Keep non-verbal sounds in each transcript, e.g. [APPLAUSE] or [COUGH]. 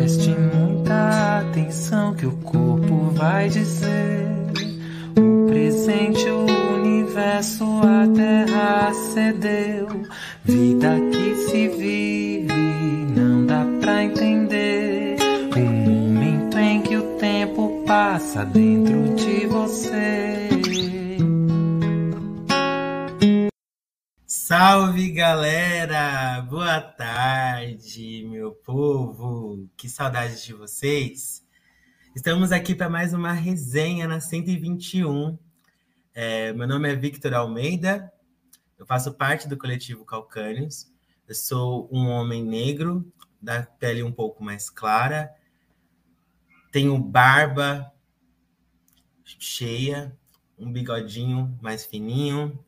Preste muita atenção que o corpo vai dizer. O presente, o universo, a terra cedeu. Vida que se vive, não dá pra entender. O momento em que o tempo passa dentro Salve galera! Boa tarde, meu povo! Que saudade de vocês! Estamos aqui para mais uma resenha na 121. É, meu nome é Victor Almeida, eu faço parte do coletivo Calcânios. Eu sou um homem negro, da pele um pouco mais clara, tenho barba cheia, um bigodinho mais fininho.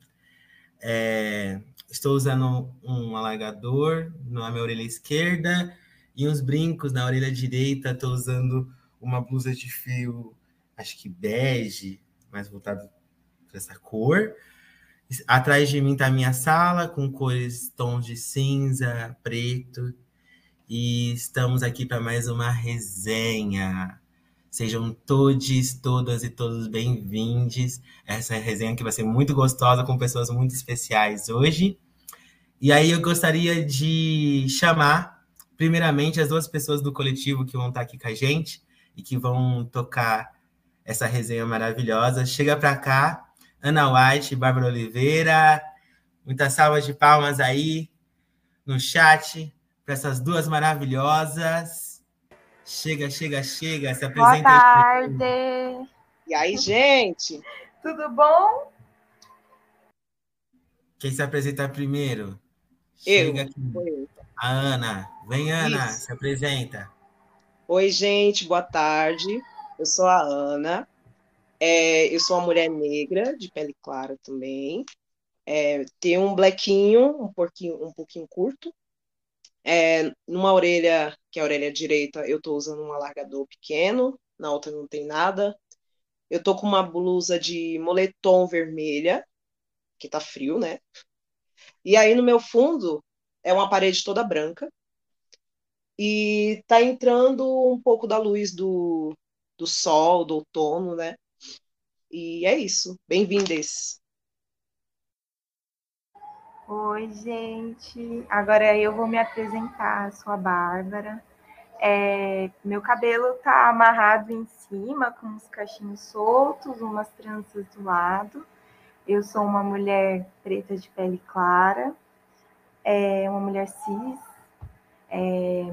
É, Estou usando um alargador na minha orelha esquerda e uns brincos na orelha direita. Estou usando uma blusa de fio, acho que bege, mais voltado para essa cor. Atrás de mim está a minha sala, com cores, tons de cinza, preto. E estamos aqui para mais uma resenha. Sejam todos, todas e todos bem-vindos. Essa resenha que vai ser muito gostosa, com pessoas muito especiais hoje. E aí eu gostaria de chamar, primeiramente, as duas pessoas do coletivo que vão estar aqui com a gente e que vão tocar essa resenha maravilhosa. Chega para cá, Ana White, Bárbara Oliveira. Muitas salvas de palmas aí no chat para essas duas maravilhosas. Chega, chega, chega, se apresenta. Boa tarde. E aí, gente? Tudo bom? Quem se apresenta primeiro? Eu. Chega aqui. A Ana. Vem, Ana, Isso. se apresenta. Oi, gente, boa tarde. Eu sou a Ana. É, eu sou uma mulher negra, de pele clara também. É, tenho um blequinho, um pouquinho, um pouquinho curto. É, numa orelha, que é a orelha direita, eu estou usando um alargador pequeno, na outra não tem nada. Eu tô com uma blusa de moletom vermelha, que tá frio, né? E aí no meu fundo é uma parede toda branca. E tá entrando um pouco da luz do, do sol, do outono, né? E é isso. Bem-vindes. Oi, gente. Agora eu vou me apresentar. Sou a Bárbara. É, meu cabelo tá amarrado em cima, com uns cachinhos soltos, umas tranças do lado. Eu sou uma mulher preta de pele clara, é, uma mulher cis. É,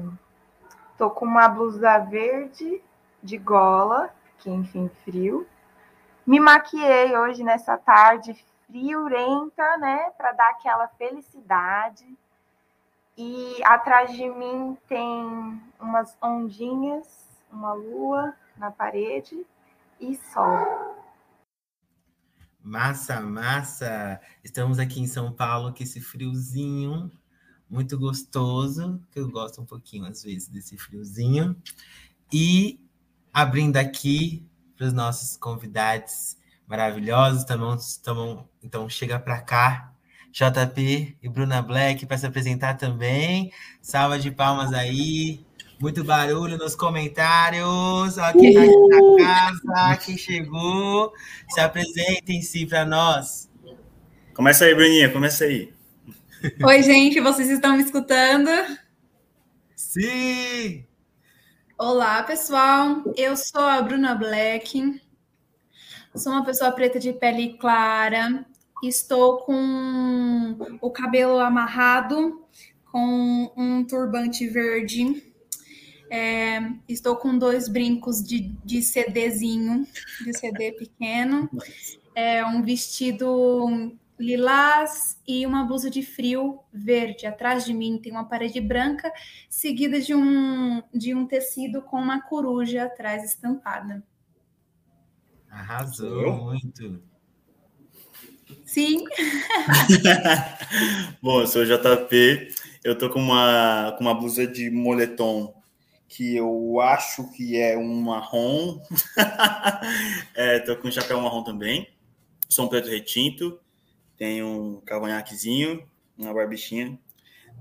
tô com uma blusa verde de gola, que enfim, frio. Me maquiei hoje nessa tarde friorenta, né, para dar aquela felicidade. E atrás de mim tem umas ondinhas, uma lua na parede e sol. Massa, massa! Estamos aqui em São Paulo, com esse friozinho muito gostoso, que eu gosto um pouquinho às vezes desse friozinho. E abrindo aqui para os nossos convidados maravilhosos, também, também, então chega para cá, JP e Bruna Black para se apresentar também. Salva de palmas aí. Muito barulho nos comentários. Ó, quem tá aqui na casa, quem chegou, se apresentem-se para nós. Começa aí, Bruninha, começa aí. Oi, gente, vocês estão me escutando? Sim! Olá, pessoal. Eu sou a Bruna Black. Sou uma pessoa preta de pele clara. Estou com o cabelo amarrado, com um turbante verde. É, estou com dois brincos de, de CDzinho, de CD pequeno. É, um vestido lilás e uma blusa de frio verde. Atrás de mim tem uma parede branca, seguida de um, de um tecido com uma coruja atrás estampada. Arrasou Eu? muito. Sim, [LAUGHS] Bom, eu sou o JP, eu tô com uma, com uma blusa de moletom que eu acho que é um marrom. [LAUGHS] é, tô com um chapéu marrom também. Sou um preto retinto, tenho um cavanhaquezinho, uma barbichinha.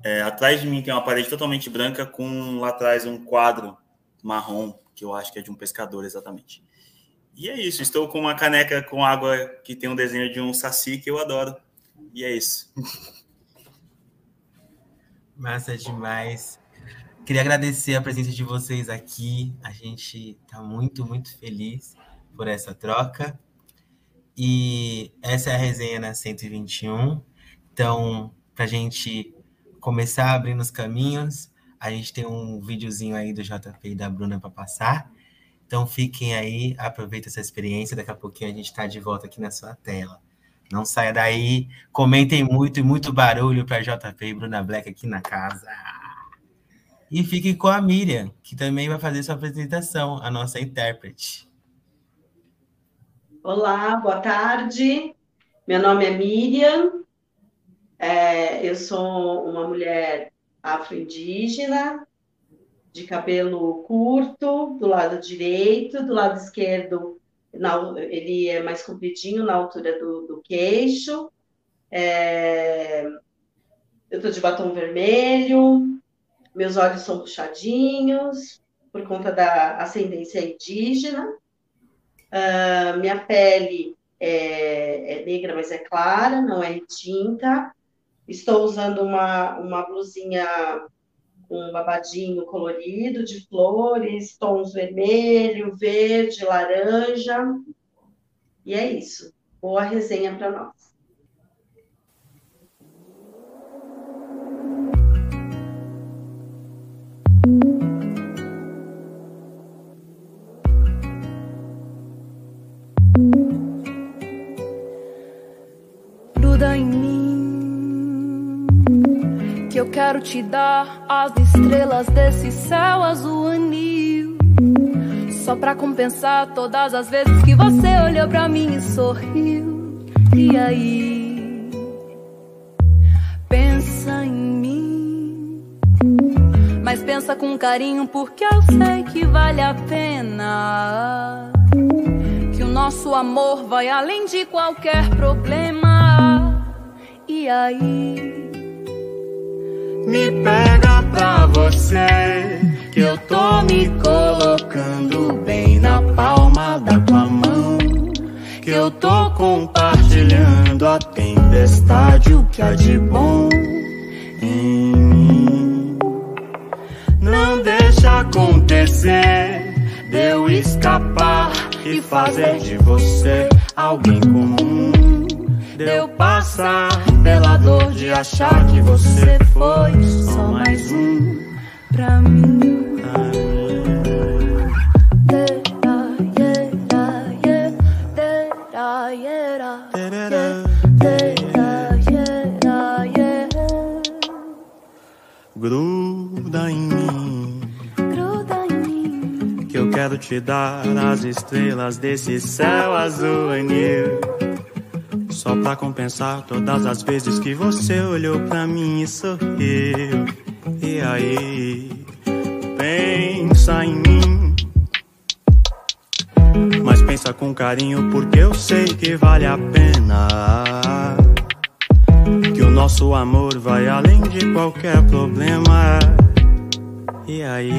É, atrás de mim tem uma parede totalmente branca com lá atrás um quadro marrom, que eu acho que é de um pescador exatamente. E é isso, estou com uma caneca com água que tem um desenho de um saci que eu adoro. E é isso. Massa demais. Queria agradecer a presença de vocês aqui. A gente está muito, muito feliz por essa troca. E essa é a resenha na 121. Então, para a gente começar abrindo os caminhos, a gente tem um videozinho aí do JP e da Bruna para passar. Então, fiquem aí, aproveitem essa experiência. Daqui a pouquinho a gente está de volta aqui na sua tela. Não saia daí. Comentem muito e muito barulho para JP e Bruna Black aqui na casa. E fiquem com a Miriam, que também vai fazer sua apresentação, a nossa intérprete. Olá, boa tarde. Meu nome é Miriam. É, eu sou uma mulher afro-indígena, de cabelo curto, do lado direito, do lado esquerdo na, ele é mais compridinho na altura do, do queixo. É, eu estou de batom vermelho, meus olhos são puxadinhos, por conta da ascendência indígena. Uh, minha pele é, é, negra, mas é clara, não é tinta. Estou usando uma, uma blusinha um babadinho colorido de flores, tons vermelho, verde, laranja. E é isso. Boa resenha para nós. Quero te dar as estrelas desse céu azul anil. Só pra compensar todas as vezes que você olhou pra mim e sorriu. E aí? Pensa em mim. Mas pensa com carinho, porque eu sei que vale a pena. Que o nosso amor vai além de qualquer problema. E aí? Me pega pra você, que eu tô me colocando bem na palma da tua mão. Que eu tô compartilhando a tempestade, o que há de bom em mim. Não deixa acontecer, de eu escapar e fazer de você alguém comum de eu passar pela dor de achar que você foi só mais um pra mim. Gruda em mim, gruda em mim, que eu quero te dar as estrelas desse céu azul anil. Só pra compensar todas as vezes que você olhou pra mim e sorriu. E aí, pensa em mim. Mas pensa com carinho, porque eu sei que vale a pena. Que o nosso amor vai além de qualquer problema. E aí,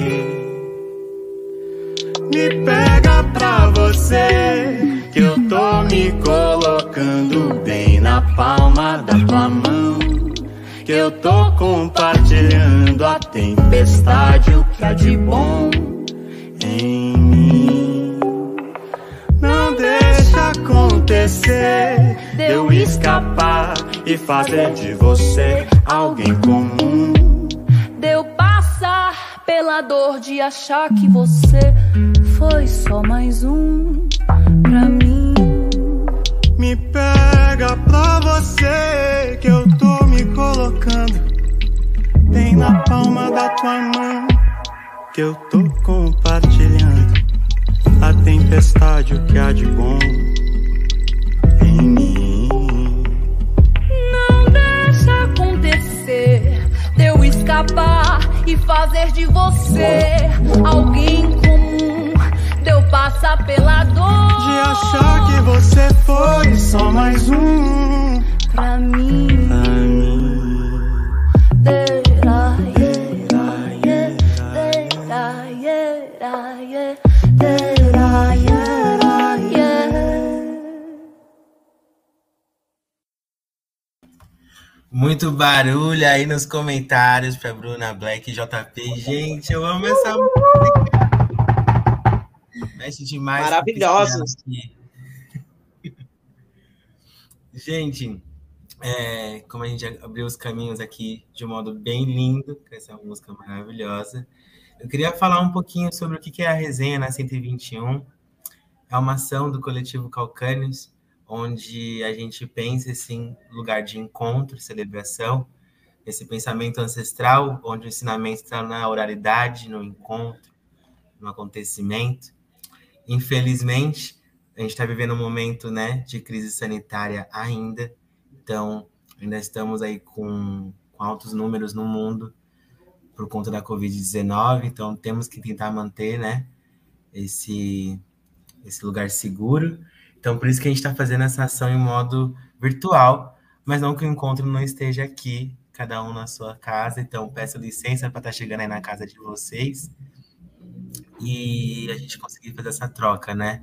me pega pra você que eu tô me colocando bem na palma da tua mão. Que eu tô compartilhando a tempestade, o que há de bom em mim. Não deixa acontecer, de eu escapar e fazer de você alguém comum. Deu passar pela dor de achar que você foi só mais um. Me pega pra você que eu tô me colocando bem na palma da tua mão. Que eu tô compartilhando a tempestade, o que há de bom em mim. Não deixa acontecer, de eu escapar e fazer de você alguém comum deu passar pela dor. De achar que você foi só mais um. Pra mim. Muito barulho aí nos comentários pra Bruna Black JP. Gente, eu amo essa música. Mexe demais. Maravilhosos. [LAUGHS] Gente, é, como a gente abriu os caminhos aqui de um modo bem lindo, com essa música maravilhosa, eu queria falar um pouquinho sobre o que é a resenha na 121. É uma ação do coletivo Calcânios, onde a gente pensa esse lugar de encontro, celebração, esse pensamento ancestral, onde o ensinamento está na oralidade, no encontro, no acontecimento. Infelizmente, a gente está vivendo um momento né, de crise sanitária ainda, então ainda estamos aí com, com altos números no mundo por conta da Covid-19, então temos que tentar manter né, esse, esse lugar seguro. Então, por isso que a gente está fazendo essa ação em modo virtual, mas não que o encontro não esteja aqui, cada um na sua casa. Então, peço licença para estar tá chegando aí na casa de vocês e a gente conseguir fazer essa troca, né?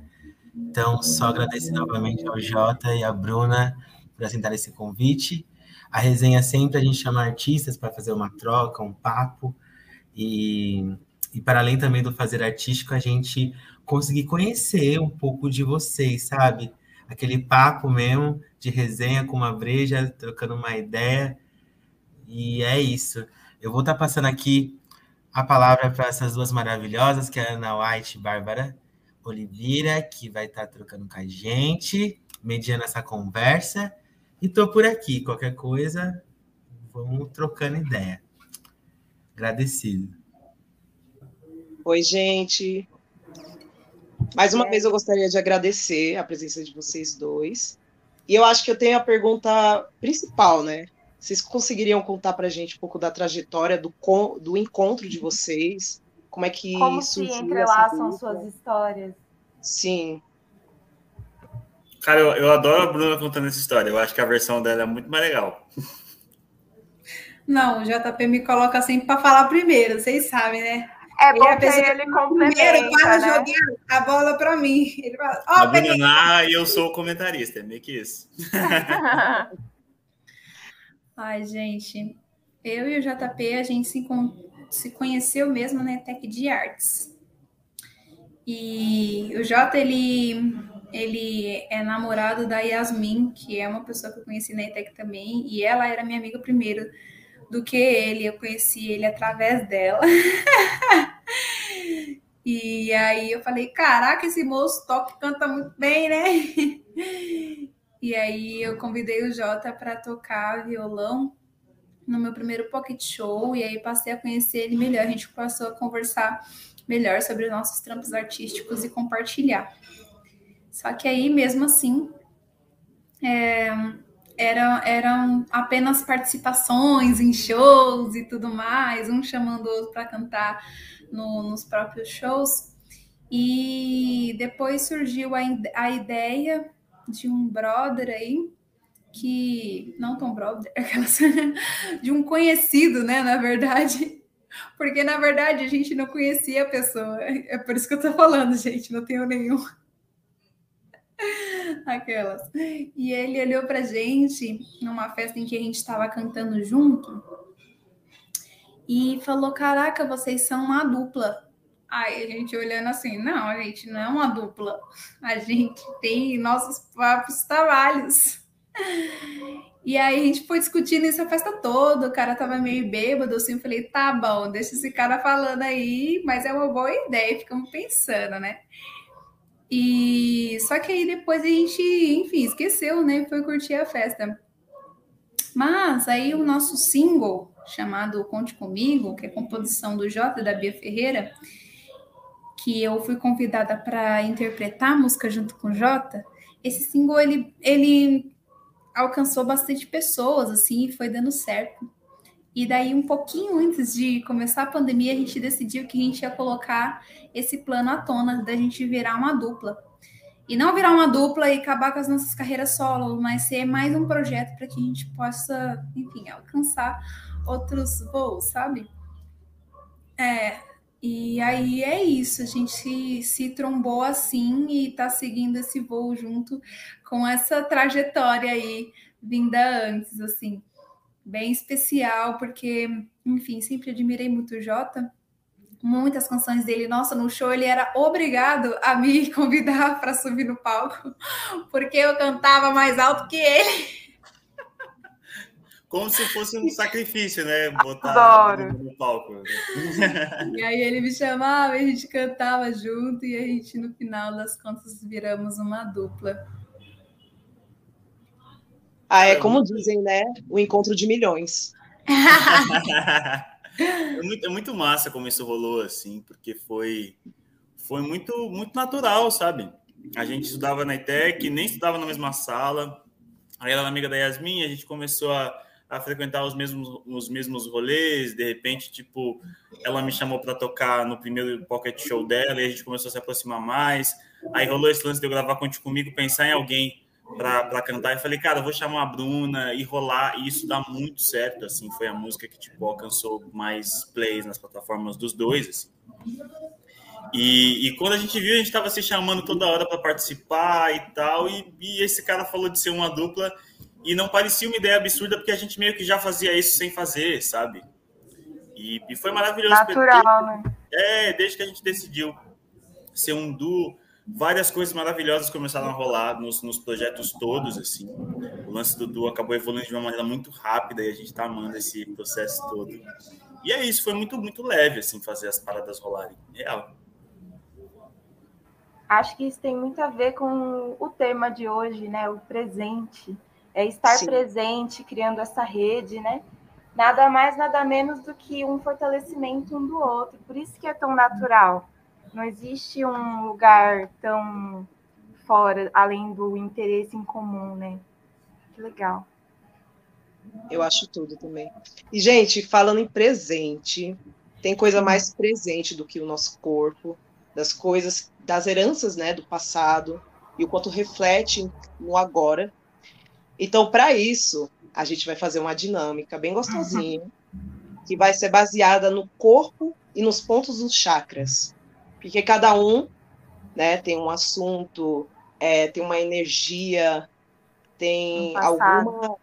Então, só agradecer novamente ao Jota e à Bruna por aceitar esse convite. A resenha sempre a gente chama artistas para fazer uma troca, um papo. E, e para além também do fazer artístico, a gente conseguir conhecer um pouco de vocês, sabe? Aquele papo mesmo de resenha com uma breja, trocando uma ideia. E é isso. Eu vou estar tá passando aqui a palavra para essas duas maravilhosas, que é a Ana White e Bárbara Oliveira, que vai estar tá trocando com a gente, mediando essa conversa. E estou por aqui. Qualquer coisa, vamos trocando ideia. Agradecido. Oi, gente. Mais uma vez eu gostaria de agradecer a presença de vocês dois. E eu acho que eu tenho a pergunta principal, né? Vocês conseguiriam contar para a gente um pouco da trajetória do, do encontro de vocês? Como é que Como se entrelaçam suas histórias? Sim. Cara, eu, eu adoro a Bruna contando essa história. Eu acho que a versão dela é muito mais legal. Não, o JP me coloca sempre para falar primeiro, vocês sabem, né? É bom que ele complementa, primeiro para né? jogar a bola para mim. Ele fala, oh, a Bruna e eu sou o comentarista, é meio que isso. [LAUGHS] Ai, gente, eu e o JP, a gente se, se conheceu mesmo na Tech de Artes. E o Jota, ele, ele é namorado da Yasmin, que é uma pessoa que eu conheci na ETEC também, e ela era minha amiga primeiro do que ele, eu conheci ele através dela. [LAUGHS] e aí eu falei, caraca, esse moço toca canta muito bem, né? [LAUGHS] e aí eu convidei o Jota para tocar violão no meu primeiro pocket show, e aí passei a conhecer ele melhor, a gente passou a conversar melhor sobre nossos trampos artísticos e compartilhar. Só que aí, mesmo assim, é, era, eram apenas participações em shows e tudo mais, um chamando o outro para cantar no, nos próprios shows. E depois surgiu a, a ideia de um brother aí, que não tão brother, [LAUGHS] de um conhecido, né, na verdade, porque, na verdade, a gente não conhecia a pessoa. É por isso que eu tô falando, gente, não tenho nenhum. Aquelas. E ele olhou pra gente numa festa em que a gente estava cantando junto e falou: Caraca, vocês são uma dupla. Aí a gente olhando assim: Não, a gente não é uma dupla. A gente tem nossos próprios trabalhos. E aí a gente foi discutindo isso a festa toda, o cara tava meio bêbado, assim, eu falei, tá bom, deixa esse cara falando aí, mas é uma boa ideia, ficamos pensando, né? E só que aí depois a gente, enfim, esqueceu, né? Foi curtir a festa. Mas aí o nosso single, chamado Conte Comigo, que é composição do Jota da Bia Ferreira, que eu fui convidada para interpretar a música junto com o Jota, esse single ele, ele alcançou bastante pessoas, assim, e foi dando certo. E daí, um pouquinho antes de começar a pandemia, a gente decidiu que a gente ia colocar esse plano à tona da gente virar uma dupla. E não virar uma dupla e acabar com as nossas carreiras solo, mas ser mais um projeto para que a gente possa, enfim, alcançar outros voos, sabe? É, e aí é isso, a gente se, trombou assim e está seguindo esse voo junto com essa trajetória aí vinda antes, assim, bem especial, porque, enfim, sempre admirei muito o Jota. Muitas canções dele, nossa, no show ele era obrigado a me [LAUGHS] convidar para subir no palco, porque eu cantava mais alto que ele. Como se fosse um sacrifício, né? Botar Adoro. no palco. [LAUGHS] E aí ele me chamava, a gente cantava junto e a gente, no final das contas, viramos uma dupla. Ah, é como dizem, né? O encontro de milhões. [LAUGHS] é, muito, é muito massa como isso rolou, assim, porque foi, foi muito, muito natural, sabe? A gente estudava na ITEC, nem estudava na mesma sala. Aí ela era amiga da Yasmin, a gente começou a, a frequentar os mesmos, os mesmos rolês. De repente, tipo, ela me chamou para tocar no primeiro pocket show dela e a gente começou a se aproximar mais. Aí rolou esse lance de eu gravar Conte Comigo, pensar em alguém para cantar e falei, cara, vou chamar a Bruna e rolar, e isso dá muito certo, assim, foi a música que, tipo, alcançou mais plays nas plataformas dos dois, assim. E, e quando a gente viu, a gente estava se chamando toda hora para participar e tal, e, e, esse cara falou de ser uma dupla, e não parecia uma ideia absurda, porque a gente meio que já fazia isso sem fazer, sabe? E, e foi maravilhoso. Natural, né? É, desde que a gente decidiu ser um duo, várias coisas maravilhosas começaram a rolar nos, nos projetos todos, assim. O lance do duo acabou evoluindo de uma maneira muito rápida e a gente tá amando esse processo todo. E é isso, foi muito, muito leve, assim, fazer as paradas rolarem. Real. Acho que isso tem muito a ver com o tema de hoje, né? O presente. É estar Sim. presente, criando essa rede, né? Nada mais, nada menos do que um fortalecimento um do outro. Por isso que é tão natural. Não existe um lugar tão fora, além do interesse em comum, né? Que legal. Eu acho tudo também. E, gente, falando em presente, tem coisa mais presente do que o nosso corpo, das coisas, das heranças, né, do passado, e o quanto reflete no agora. Então, para isso, a gente vai fazer uma dinâmica bem gostosinha, que vai ser baseada no corpo e nos pontos dos chakras. Porque cada um né, tem um assunto, é, tem uma energia, tem Um alguma,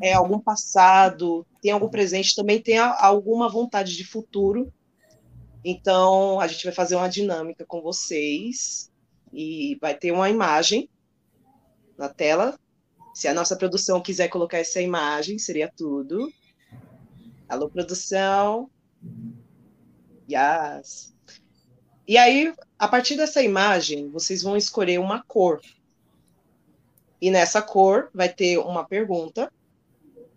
é, algum passado, tem algum presente, também tem a- alguma vontade de futuro. Então, a gente vai fazer uma dinâmica com vocês e vai ter uma imagem na tela. Se a nossa produção quiser colocar essa imagem, seria tudo. Alô, produção. Yes. E aí, a partir dessa imagem, vocês vão escolher uma cor. E nessa cor vai ter uma pergunta.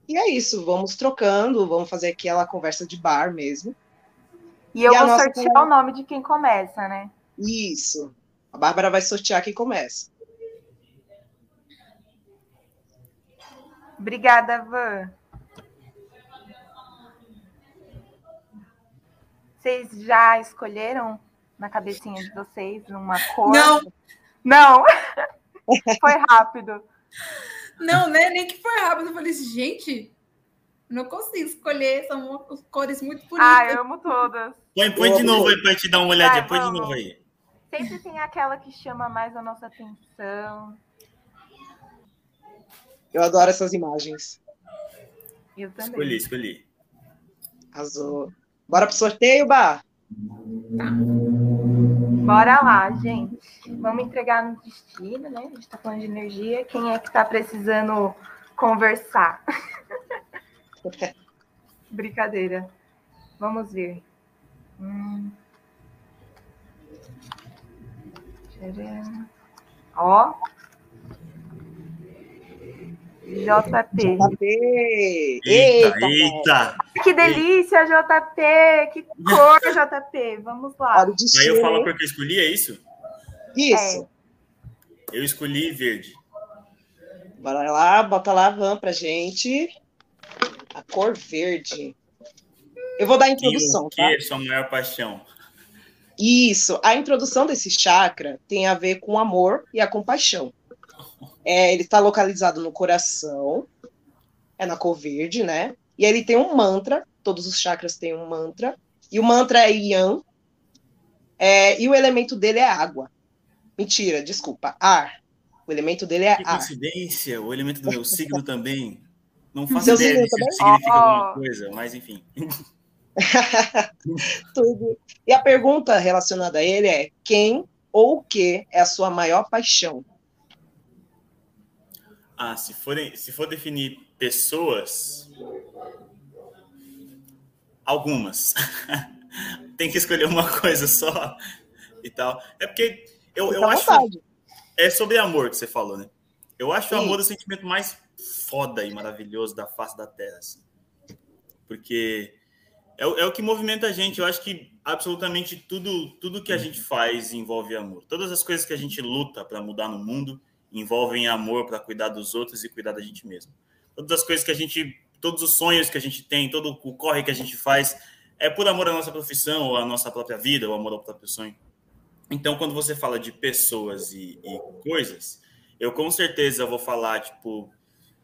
E é isso, vamos trocando, vamos fazer aquela conversa de bar mesmo. E eu E a vou sortear com- o nome de quem começa, né? Isso. A Bárbara vai sortear quem começa. Obrigada, Van. Vocês já escolheram na cabecinha de vocês uma cor? Não. Não? [LAUGHS] Foi rápido. Não, né? Nem que foi rápido. Eu falei assim, gente, não consigo escolher. São cores muito Ah, bonitas. eu amo todas. Põe, põe de novo aí pra gente dar uma olhadinha. Vai, Põe de novo aí. Sempre tem aquela que chama mais a nossa atenção. Eu adoro essas imagens. Eu também. Escolhi, escolhi. Arrasou. Bora pro sorteio, Bar? Bora lá, gente. Vamos entregar no destino, né? A gente tá falando de energia. Quem é que tá precisando conversar? [LAUGHS] Brincadeira. Vamos ver. Hum. Ó. JP. JP! Eita, Eita! eita. Que delícia, JP! Que cor, [LAUGHS] JP! Vamos lá. Aí eu falo a cor que eu escolhi, é isso? Isso. Eu escolhi verde. Bora lá, bota lá a van pra gente. A cor verde. Eu vou dar a E introdução, o tá? que é sua maior paixão? Isso. A introdução desse chakra tem a ver com o amor e a compaixão. É, ele está localizado no coração, é na cor verde, né? E ele tem um mantra, todos os chakras têm um mantra, e o mantra é Yan, é, e o elemento dele é água. Mentira, desculpa, ar. O elemento dele é Que ar. coincidência, o elemento do meu signo [LAUGHS] também. Não faço Seu ideia se significa alguma coisa, mas enfim. [LAUGHS] Tudo. E a pergunta relacionada a ele é: quem ou o que é a sua maior paixão? Ah, se for, se for definir pessoas, algumas. [LAUGHS] Tem que escolher uma coisa só e tal. É porque eu, eu Fica à acho. vontade. É sobre amor que você falou, né? Eu acho o Sim. amor o sentimento mais foda e maravilhoso da face da Terra. assim. Porque é, o- é o que movimenta a gente. Eu acho que absolutamente tudo, tudo que a gente faz envolve amor. Todas as coisas que a gente luta para mudar no mundo envolvem amor para cuidar dos outros e cuidar da gente mesmo. Todas as coisas que a gente, todos os sonhos que a gente tem, todo o corre que a gente faz é por amor à nossa profissão, ou à nossa própria vida, ou amor ao próprio sonho. Então, quando você fala de pessoas e, e coisas, eu com certeza vou falar, tipo,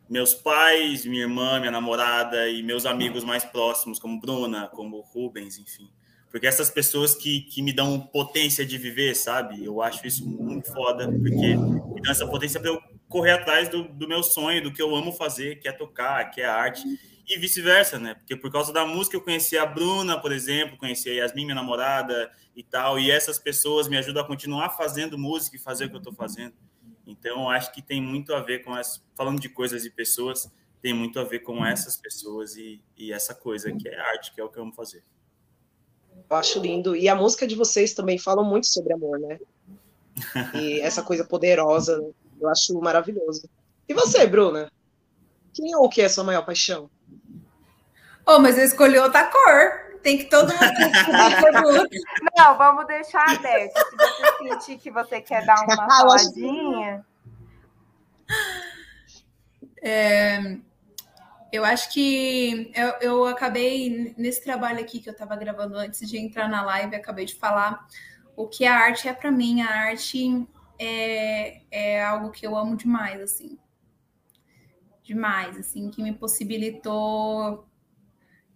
meus pais, minha irmã, minha namorada e meus amigos mais próximos, como Bruna, como Rubens, enfim. Porque essas pessoas que, que me dão potência de viver, sabe? Eu acho isso muito foda, porque me dão essa potência para eu correr atrás do, do meu sonho, do que eu amo fazer, que é tocar, que é arte, e vice-versa, né? Porque por causa da música eu conheci a Bruna, por exemplo, conheci a Yasmin, minha namorada e tal, e essas pessoas me ajudam a continuar fazendo música e fazer o que eu tô fazendo. Então, acho que tem muito a ver com as. Falando de coisas e pessoas, tem muito a ver com essas pessoas e, e essa coisa que é arte, que é o que eu amo fazer. Eu acho lindo. E a música de vocês também fala muito sobre amor, né? E [LAUGHS] essa coisa poderosa, né? eu acho maravilhoso. E você, Bruna? Quem ou o que é a sua maior paixão? Oh, mas eu escolhi outra cor. Tem que todo mundo [LAUGHS] escolher Não, vamos deixar aberto. Se você sentir que você quer dar uma [LAUGHS] faladinha, Eu acho que eu, eu acabei nesse trabalho aqui que eu estava gravando antes de entrar na live, acabei de falar o que a arte é para mim. A arte é, é algo que eu amo demais, assim, demais, assim, que me possibilitou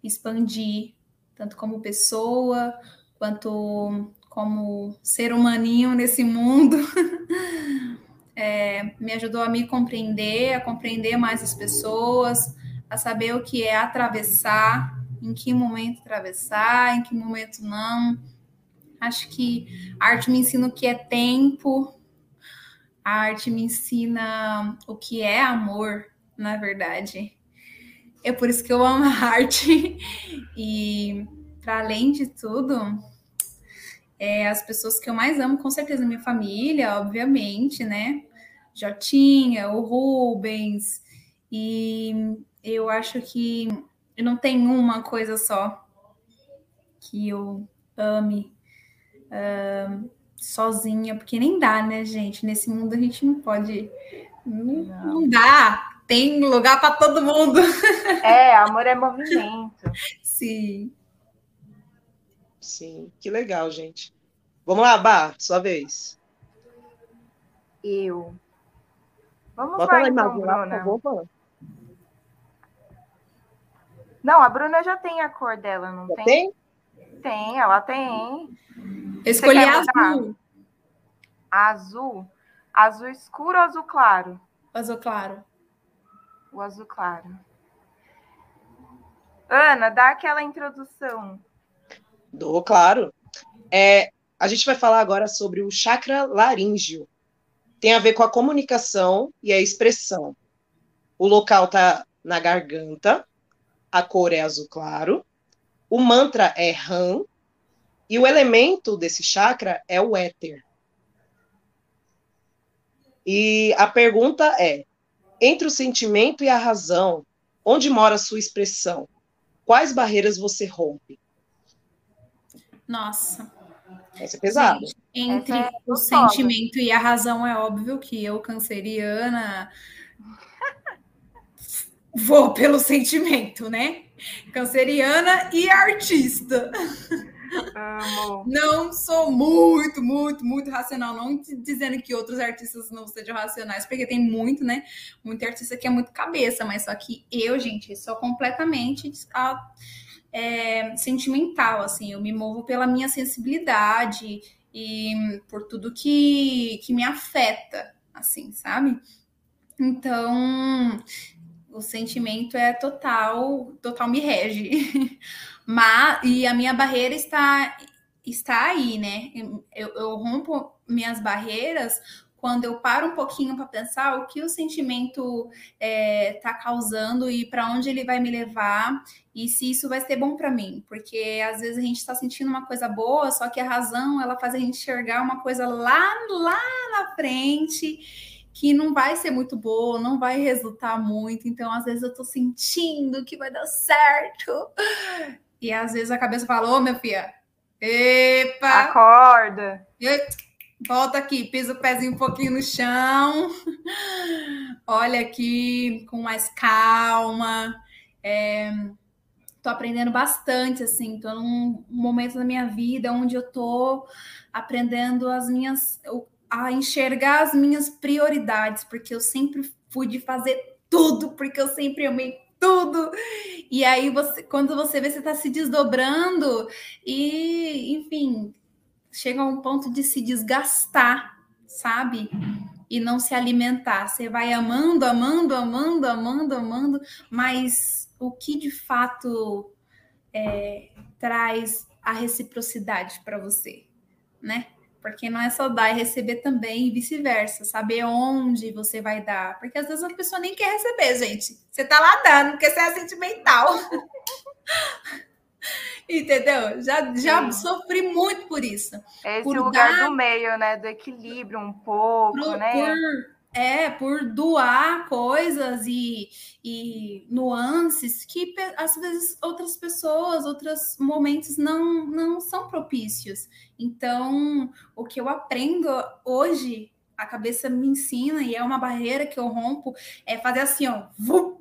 expandir tanto como pessoa quanto como ser humaninho nesse mundo. [LAUGHS] É, me ajudou a me compreender, a compreender mais as pessoas, a saber o que é atravessar, em que momento atravessar, em que momento não. Acho que a arte me ensina o que é tempo, a arte me ensina o que é amor, na verdade. É por isso que eu amo [LAUGHS] a arte. E, para além de tudo, é, as pessoas que eu mais amo, com certeza, minha família, obviamente, né? Jotinha, o Rubens, e eu acho que não tem uma coisa só que eu ame uh, sozinha, porque nem dá, né, gente? Nesse mundo a gente não pode. Não, não. dá. Tem lugar para todo mundo. É, amor é movimento. [LAUGHS] Sim. Sim, que legal, gente. Vamos lá, Bá, sua vez. Eu. Vamos Bota lá, lá, então, lá, por Bruna. favor, Bá. Não, a Bruna já tem a cor dela, não Já tem? tem? Tem, ela tem. Eu escolhi azul. Azul. Azul escuro ou azul claro? Azul claro. O azul claro. Ana, dá aquela introdução. Dou, claro. É, a gente vai falar agora sobre o chakra laríngeo. Tem a ver com a comunicação e a expressão. O local está na garganta, a cor é azul claro, o mantra é Ram, e o elemento desse chakra é o éter. E a pergunta é: entre o sentimento e a razão, onde mora a sua expressão? Quais barreiras você rompe? Nossa. Essa é pesada. Gente, entre é o sentimento e a razão, é óbvio que eu, canceriana, vou pelo sentimento, né? Canceriana e artista. Amo. Não sou muito, muito, muito racional. Não dizendo que outros artistas não sejam racionais, porque tem muito, né? Muito artista que é muito cabeça, mas só que eu, gente, sou completamente ah, é, sentimental, assim. Eu me movo pela minha sensibilidade e por tudo que, que me afeta, assim, sabe? Então, o sentimento é total, total me rege. [LAUGHS] Mas, e a minha barreira está, está aí, né? Eu, eu rompo minhas barreiras quando eu paro um pouquinho para pensar o que o sentimento está é, tá causando e para onde ele vai me levar e se isso vai ser bom para mim, porque às vezes a gente está sentindo uma coisa boa, só que a razão ela faz a gente enxergar uma coisa lá lá na frente que não vai ser muito boa, não vai resultar muito. Então, às vezes eu estou sentindo que vai dar certo. E às vezes a cabeça fala: Ô, minha filha, epa! Acorda! Volta aqui, pisa o pezinho um pouquinho no chão. Olha aqui com mais calma. É, tô aprendendo bastante, assim, tô num momento da minha vida onde eu tô aprendendo as minhas a enxergar as minhas prioridades, porque eu sempre fui de fazer tudo, porque eu sempre amei tudo. E aí você, quando você vê você está se desdobrando e, enfim, chega a um ponto de se desgastar, sabe? E não se alimentar. Você vai amando, amando, amando, amando, amando, mas o que de fato é, traz a reciprocidade para você, né? Porque não é só dar e receber também, e vice-versa, saber onde você vai dar. Porque às vezes a pessoa nem quer receber, gente. Você tá lá dando, porque você é sentimental. [LAUGHS] Entendeu? Já, já sofri muito por isso. Esse por lugar dar, do meio, né? Do equilíbrio um pouco, por, né? Por, é, por doar coisas e, e nuances que às vezes outras pessoas, outros momentos não, não são propícios. Então, o que eu aprendo hoje, a cabeça me ensina, e é uma barreira que eu rompo, é fazer assim, ó. Vu,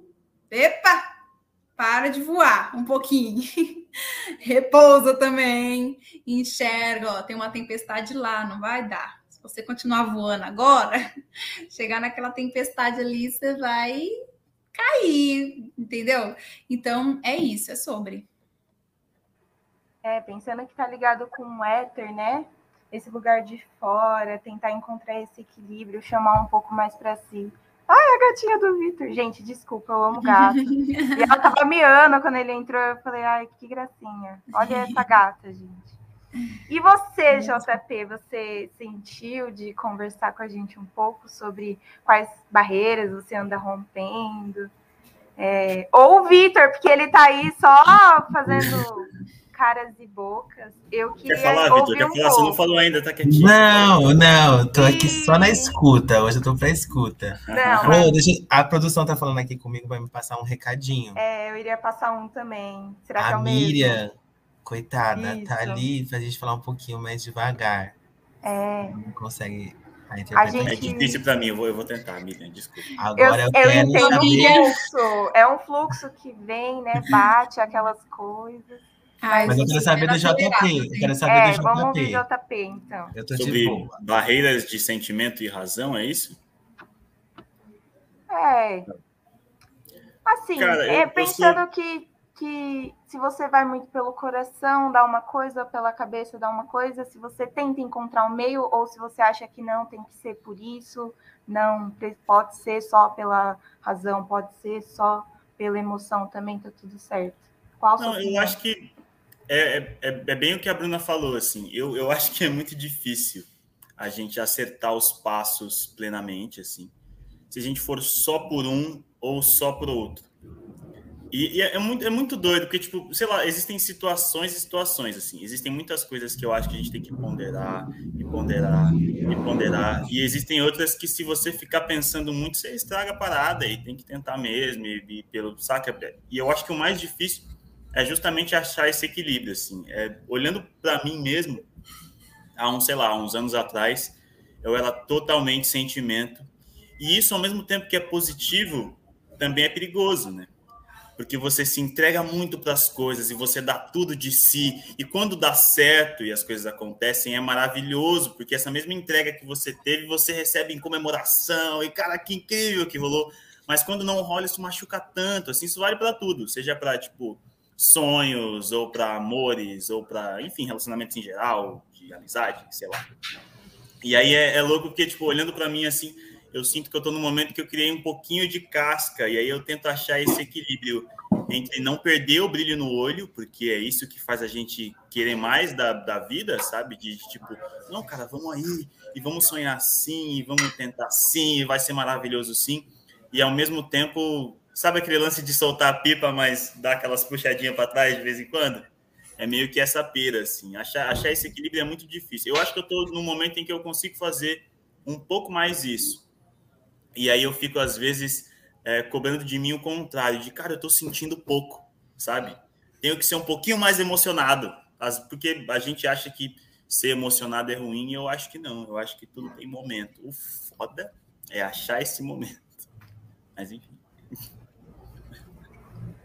epa! Para de voar um pouquinho. [LAUGHS] Repousa também. Enxerga, ó, tem uma tempestade lá, não vai dar. Você continuar voando agora, [LAUGHS] chegar naquela tempestade ali, você vai cair, entendeu? Então é isso, é sobre. É, pensando que tá ligado com o éter, né? Esse lugar de fora, tentar encontrar esse equilíbrio, chamar um pouco mais para si. Ai, a gatinha do Vitor. Gente, desculpa, eu amo gato. [LAUGHS] e ela tava miando quando ele entrou. Eu falei, ai, que gracinha. Olha essa gata, gente. E você, JP, você sentiu de conversar com a gente um pouco sobre quais barreiras você anda rompendo? É, ou o Vitor, porque ele tá aí só fazendo [LAUGHS] caras e bocas. Eu queria quer falar, Vitor? Quer um falar? Pouco. Você não falou ainda, tá quietinho. Não, não, tô aqui só na escuta. Hoje eu tô pra escuta. Não, deixa, a produção tá falando aqui comigo, vai me passar um recadinho. É, eu iria passar um também. Será a que é o Miriam, mesmo? Coitada, Isso. tá ali pra gente falar um pouquinho mais devagar. É. Não consegue a gente... É difícil para mim, eu vou, eu vou tentar, Miriam, desculpa. Agora eu, eu, eu entendo saber... fluxo. É um fluxo que vem, né? [LAUGHS] Bate aquelas coisas. Ai, Mas eu quero saber do JP. Eu quero saber é, do JP. Vamos ouvir JP, então. Eu tô Sobre de barreiras de sentimento e razão, é isso? É. Assim, Cara, é, pensando sou... que, que se você vai muito pelo coração, dá uma coisa, pela cabeça, dá uma coisa. Se você tenta encontrar um meio, ou se você acha que não, tem que ser por isso. Não, pode ser só pela razão, pode ser só pela emoção também, tá tudo certo. Qual não, eu acho que é, é, é, é, bem o que a Bruna falou, assim. Eu, eu acho que é muito difícil a gente acertar os passos plenamente, assim. Se a gente for só por um ou só por outro. E, e é, muito, é muito doido, porque, tipo, sei lá, existem situações e situações, assim. Existem muitas coisas que eu acho que a gente tem que ponderar, e ponderar, e ponderar. E existem outras que, se você ficar pensando muito, você estraga a parada e tem que tentar mesmo, e, e pelo saca. E eu acho que o mais difícil é justamente achar esse equilíbrio, assim. É, olhando para mim mesmo, há uns, sei lá, uns anos atrás, eu era totalmente sentimento. E isso, ao mesmo tempo que é positivo, também é perigoso, né? Porque você se entrega muito para as coisas e você dá tudo de si. E quando dá certo e as coisas acontecem, é maravilhoso, porque essa mesma entrega que você teve, você recebe em comemoração. E, cara, que incrível que rolou. Mas quando não rola, isso machuca tanto. Assim, isso vale para tudo. Seja para, tipo, sonhos, ou para amores, ou para, enfim, relacionamentos em geral, de amizade, sei lá. E aí é, é louco porque, tipo, olhando para mim assim, eu sinto que eu estou no momento que eu criei um pouquinho de casca, e aí eu tento achar esse equilíbrio entre não perder o brilho no olho, porque é isso que faz a gente querer mais da, da vida, sabe? De tipo, não, cara, vamos aí, e vamos sonhar sim, e vamos tentar sim, e vai ser maravilhoso sim. E ao mesmo tempo, sabe aquele lance de soltar a pipa, mas dar aquelas puxadinhas para trás de vez em quando? É meio que essa pera, assim. Achar, achar esse equilíbrio é muito difícil. Eu acho que eu estou no momento em que eu consigo fazer um pouco mais isso. E aí eu fico, às vezes, é, cobrando de mim o contrário, de cara, eu estou sentindo pouco, sabe? Tenho que ser um pouquinho mais emocionado, porque a gente acha que ser emocionado é ruim, e eu acho que não. Eu acho que tudo tem momento. O foda é achar esse momento. Mas enfim.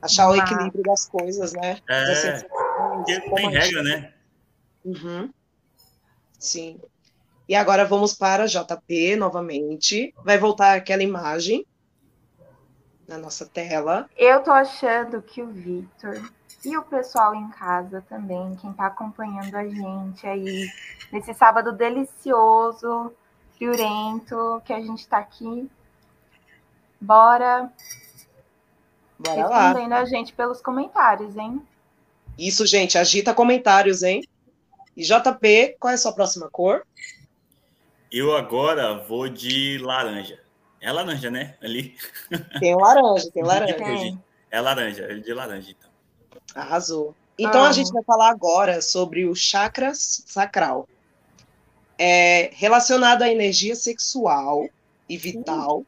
Achar o equilíbrio das coisas, né? É, porque não tem regra, né? Uhum. Sim. E agora vamos para JP novamente. Vai voltar aquela imagem na nossa tela. Eu tô achando que o Victor e o pessoal em casa também, quem está acompanhando a gente aí nesse sábado delicioso, friorento, que a gente está aqui. Bora. Bora lá. Respondendo a gente pelos comentários, hein? Isso, gente, agita comentários, hein? E JP, qual é a sua próxima cor? Eu agora vou de laranja. É laranja, né? Ali. [LAUGHS] Tem laranja, tem laranja. É laranja, é de laranja, então. Arrasou. Então ah. a gente vai falar agora sobre o chakra sacral. É relacionado à energia sexual e vital.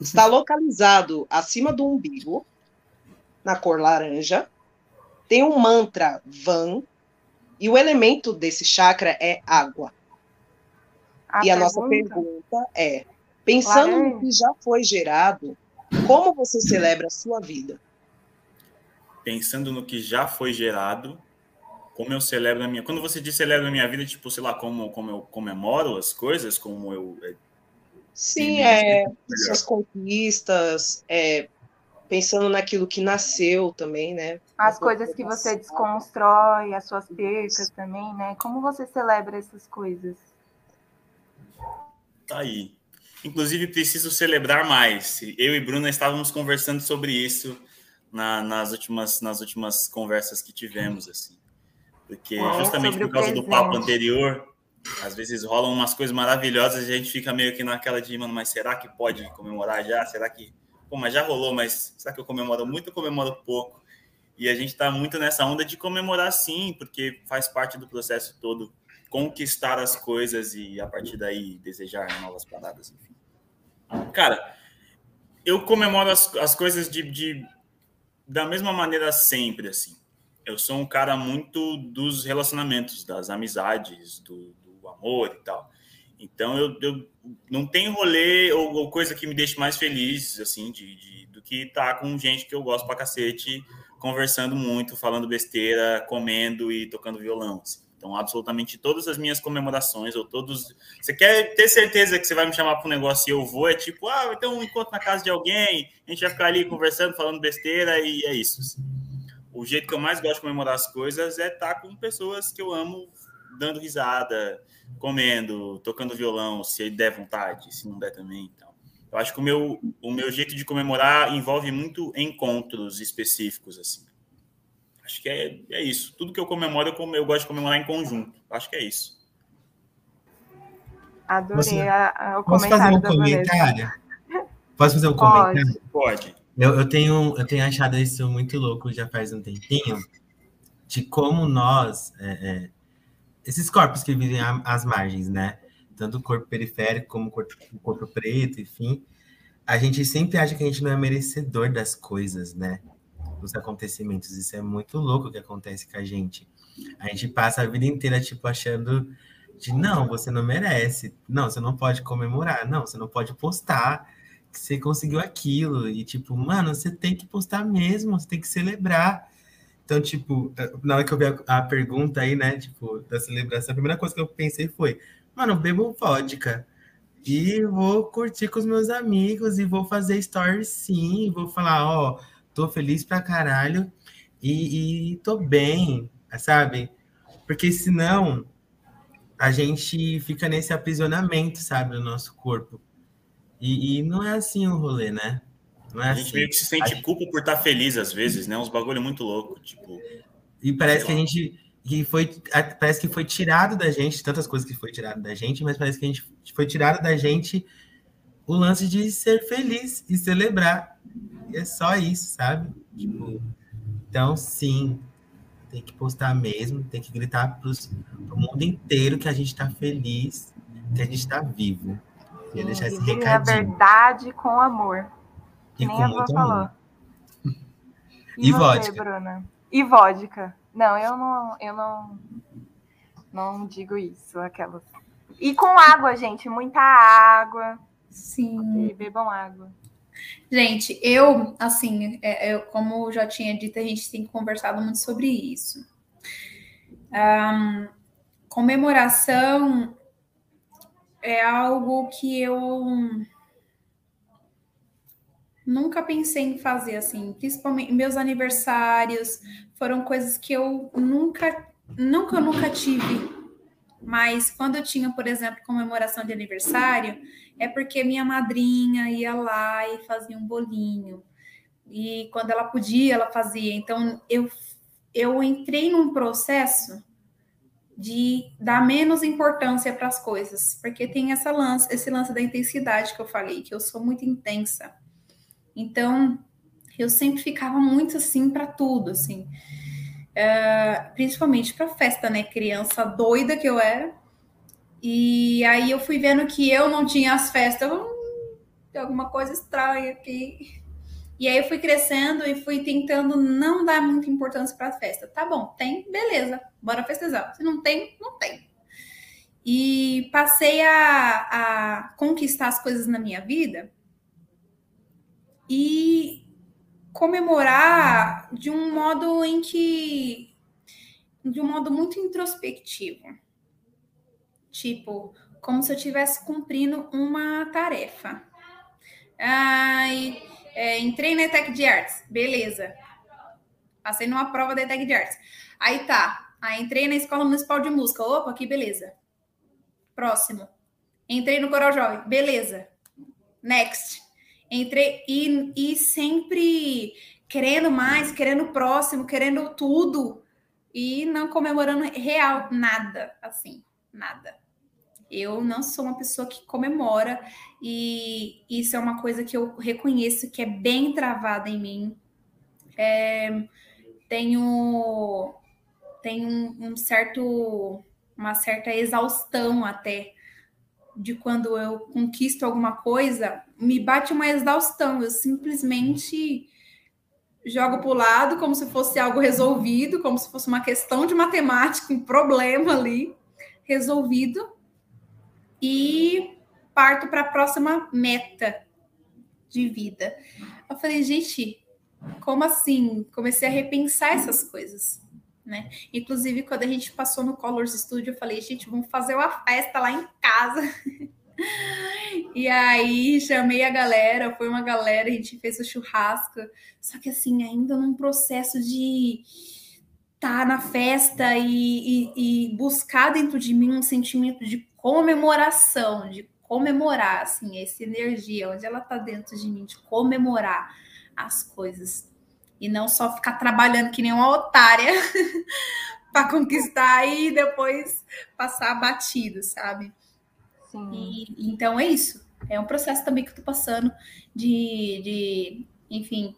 Está localizado acima do umbigo, na cor laranja. Tem um mantra Van. E o elemento desse chakra é água. A e a nossa pergunta é: pensando Laranja. no que já foi gerado, como você celebra a sua vida? Pensando no que já foi gerado, como eu celebro a minha. Quando você diz celebro a minha vida, tipo, sei lá, como, como eu comemoro as coisas, como eu. É, Sim, é, suas conquistas, é, pensando naquilo que nasceu também, né? As coisas que você desconstrói, as suas percas também, né? Como você celebra essas coisas? Tá aí. Inclusive, preciso celebrar mais. Eu e Bruna estávamos conversando sobre isso na, nas, últimas, nas últimas conversas que tivemos, assim. Porque é, justamente por causa do papo anterior, às vezes rolam umas coisas maravilhosas e a gente fica meio que naquela de, mano, mas será que pode comemorar já? Será que. Pô, mas já rolou, mas será que eu comemoro muito ou comemoro pouco? E a gente está muito nessa onda de comemorar sim, porque faz parte do processo todo conquistar as coisas e a partir daí desejar novas paradas, enfim. Cara, eu comemoro as, as coisas de, de, da mesma maneira sempre, assim. Eu sou um cara muito dos relacionamentos, das amizades, do, do amor e tal. Então eu, eu não tem rolê ou, ou, coisa que me deixe mais feliz, assim, de, de, do que estar tá com gente que eu gosto pra cacete, conversando muito, falando besteira, comendo e tocando violão. Assim. Então, absolutamente todas as minhas comemorações, ou todos. Você quer ter certeza que você vai me chamar para um negócio e eu vou? É tipo, ah, então um encontro na casa de alguém, a gente vai ficar ali conversando, falando besteira, e é isso. O jeito que eu mais gosto de comemorar as coisas é estar com pessoas que eu amo, dando risada, comendo, tocando violão, se der vontade, se não der também. Então. Eu acho que o meu, o meu jeito de comemorar envolve muito encontros específicos, assim. Acho que é, é isso. Tudo que eu comemoro, eu, eu gosto de comemorar em conjunto. Acho que é isso. Adorei Você, a, a, o posso fazer um comentário? Posso fazer um Pode. comentário? Pode. Eu, eu, tenho, eu tenho achado isso muito louco já faz um tempinho, de como nós, é, é, esses corpos que vivem às margens, né? Tanto o corpo periférico como o corpo, o corpo preto, enfim, a gente sempre acha que a gente não é merecedor das coisas, né? Os acontecimentos. Isso é muito louco que acontece com a gente. A gente passa a vida inteira, tipo, achando de não, você não merece, não, você não pode comemorar, não, você não pode postar que você conseguiu aquilo. E, tipo, mano, você tem que postar mesmo, você tem que celebrar. Então, tipo, na hora que eu vi a, a pergunta aí, né, tipo, da celebração, a primeira coisa que eu pensei foi, mano, bebo vodka. E vou curtir com os meus amigos e vou fazer stories sim, vou falar, ó, oh, tô feliz pra caralho e, e tô bem, sabe? Porque senão a gente fica nesse aprisionamento, sabe, do nosso corpo. E, e não é assim o rolê, né? Não é a gente assim. meio que se sente culpa por estar feliz às vezes, né? Uns bagulho muito louco, tipo. E parece que a gente que foi parece que foi tirado da gente tantas coisas que foi tirado da gente, mas parece que a gente foi tirado da gente o lance de ser feliz e celebrar. E é só isso, sabe? Tipo, então, sim, tem que postar mesmo, tem que gritar para o mundo inteiro que a gente está feliz, que a gente está vivo. Sim, deixar esse recadinho. a verdade com amor. E com muito amor. [LAUGHS] E, e você, vodka. Bruna? E vodka. Não, eu não, eu não, não digo isso, aquelas. E com água, gente, muita água. Sim. Okay, bebam água. Gente, eu, assim, é, eu, como já tinha dito, a gente tem conversado muito sobre isso. Um, comemoração é algo que eu nunca pensei em fazer assim, principalmente meus aniversários foram coisas que eu nunca, nunca, nunca tive. Mas quando eu tinha, por exemplo, comemoração de aniversário, é porque minha madrinha ia lá e fazia um bolinho. E quando ela podia, ela fazia. Então eu eu entrei num processo de dar menos importância para as coisas, porque tem essa lance, esse lance da intensidade que eu falei, que eu sou muito intensa. Então, eu sempre ficava muito assim para tudo, assim. Uh, principalmente para festa, né? Criança doida que eu era. E aí eu fui vendo que eu não tinha as festas. Hum, tem alguma coisa estranha aqui. E aí eu fui crescendo e fui tentando não dar muita importância para a festa. Tá bom, tem, beleza, bora festejar. Se não tem, não tem. E passei a, a conquistar as coisas na minha vida e comemorar de um modo em que de um modo muito introspectivo. Tipo, como se eu estivesse cumprindo uma tarefa. Ai, é, entrei na ETEC de Artes, beleza. Passei numa prova da ETEC de Artes. Aí tá, aí entrei na Escola Municipal de Música. Opa, que beleza. Próximo. Entrei no Coral Jovem, beleza. Next. Entrei e, e sempre querendo mais, querendo próximo, querendo tudo e não comemorando real nada, assim, nada. Eu não sou uma pessoa que comemora e isso é uma coisa que eu reconheço que é bem travada em mim. É, tenho tenho um, um certo uma certa exaustão até de quando eu conquisto alguma coisa, me bate uma exaustão. Eu simplesmente jogo para o lado como se fosse algo resolvido, como se fosse uma questão de matemática, um problema ali resolvido, e parto para a próxima meta de vida. Eu falei, gente, como assim? Comecei a repensar essas coisas né? Inclusive, quando a gente passou no Colors Studio, eu falei, gente, vamos fazer uma festa lá em casa. [LAUGHS] e aí chamei a galera, foi uma galera, a gente fez o churrasco, só que assim, ainda num processo de estar tá na festa e, e, e, buscar dentro de mim um sentimento de comemoração, de comemorar, assim, essa energia, onde ela tá dentro de mim, de comemorar as coisas e não só ficar trabalhando que nem uma otária [LAUGHS] para conquistar e depois passar batido, sabe? Sim. E, então é isso. É um processo também que eu tô passando de, de enfim,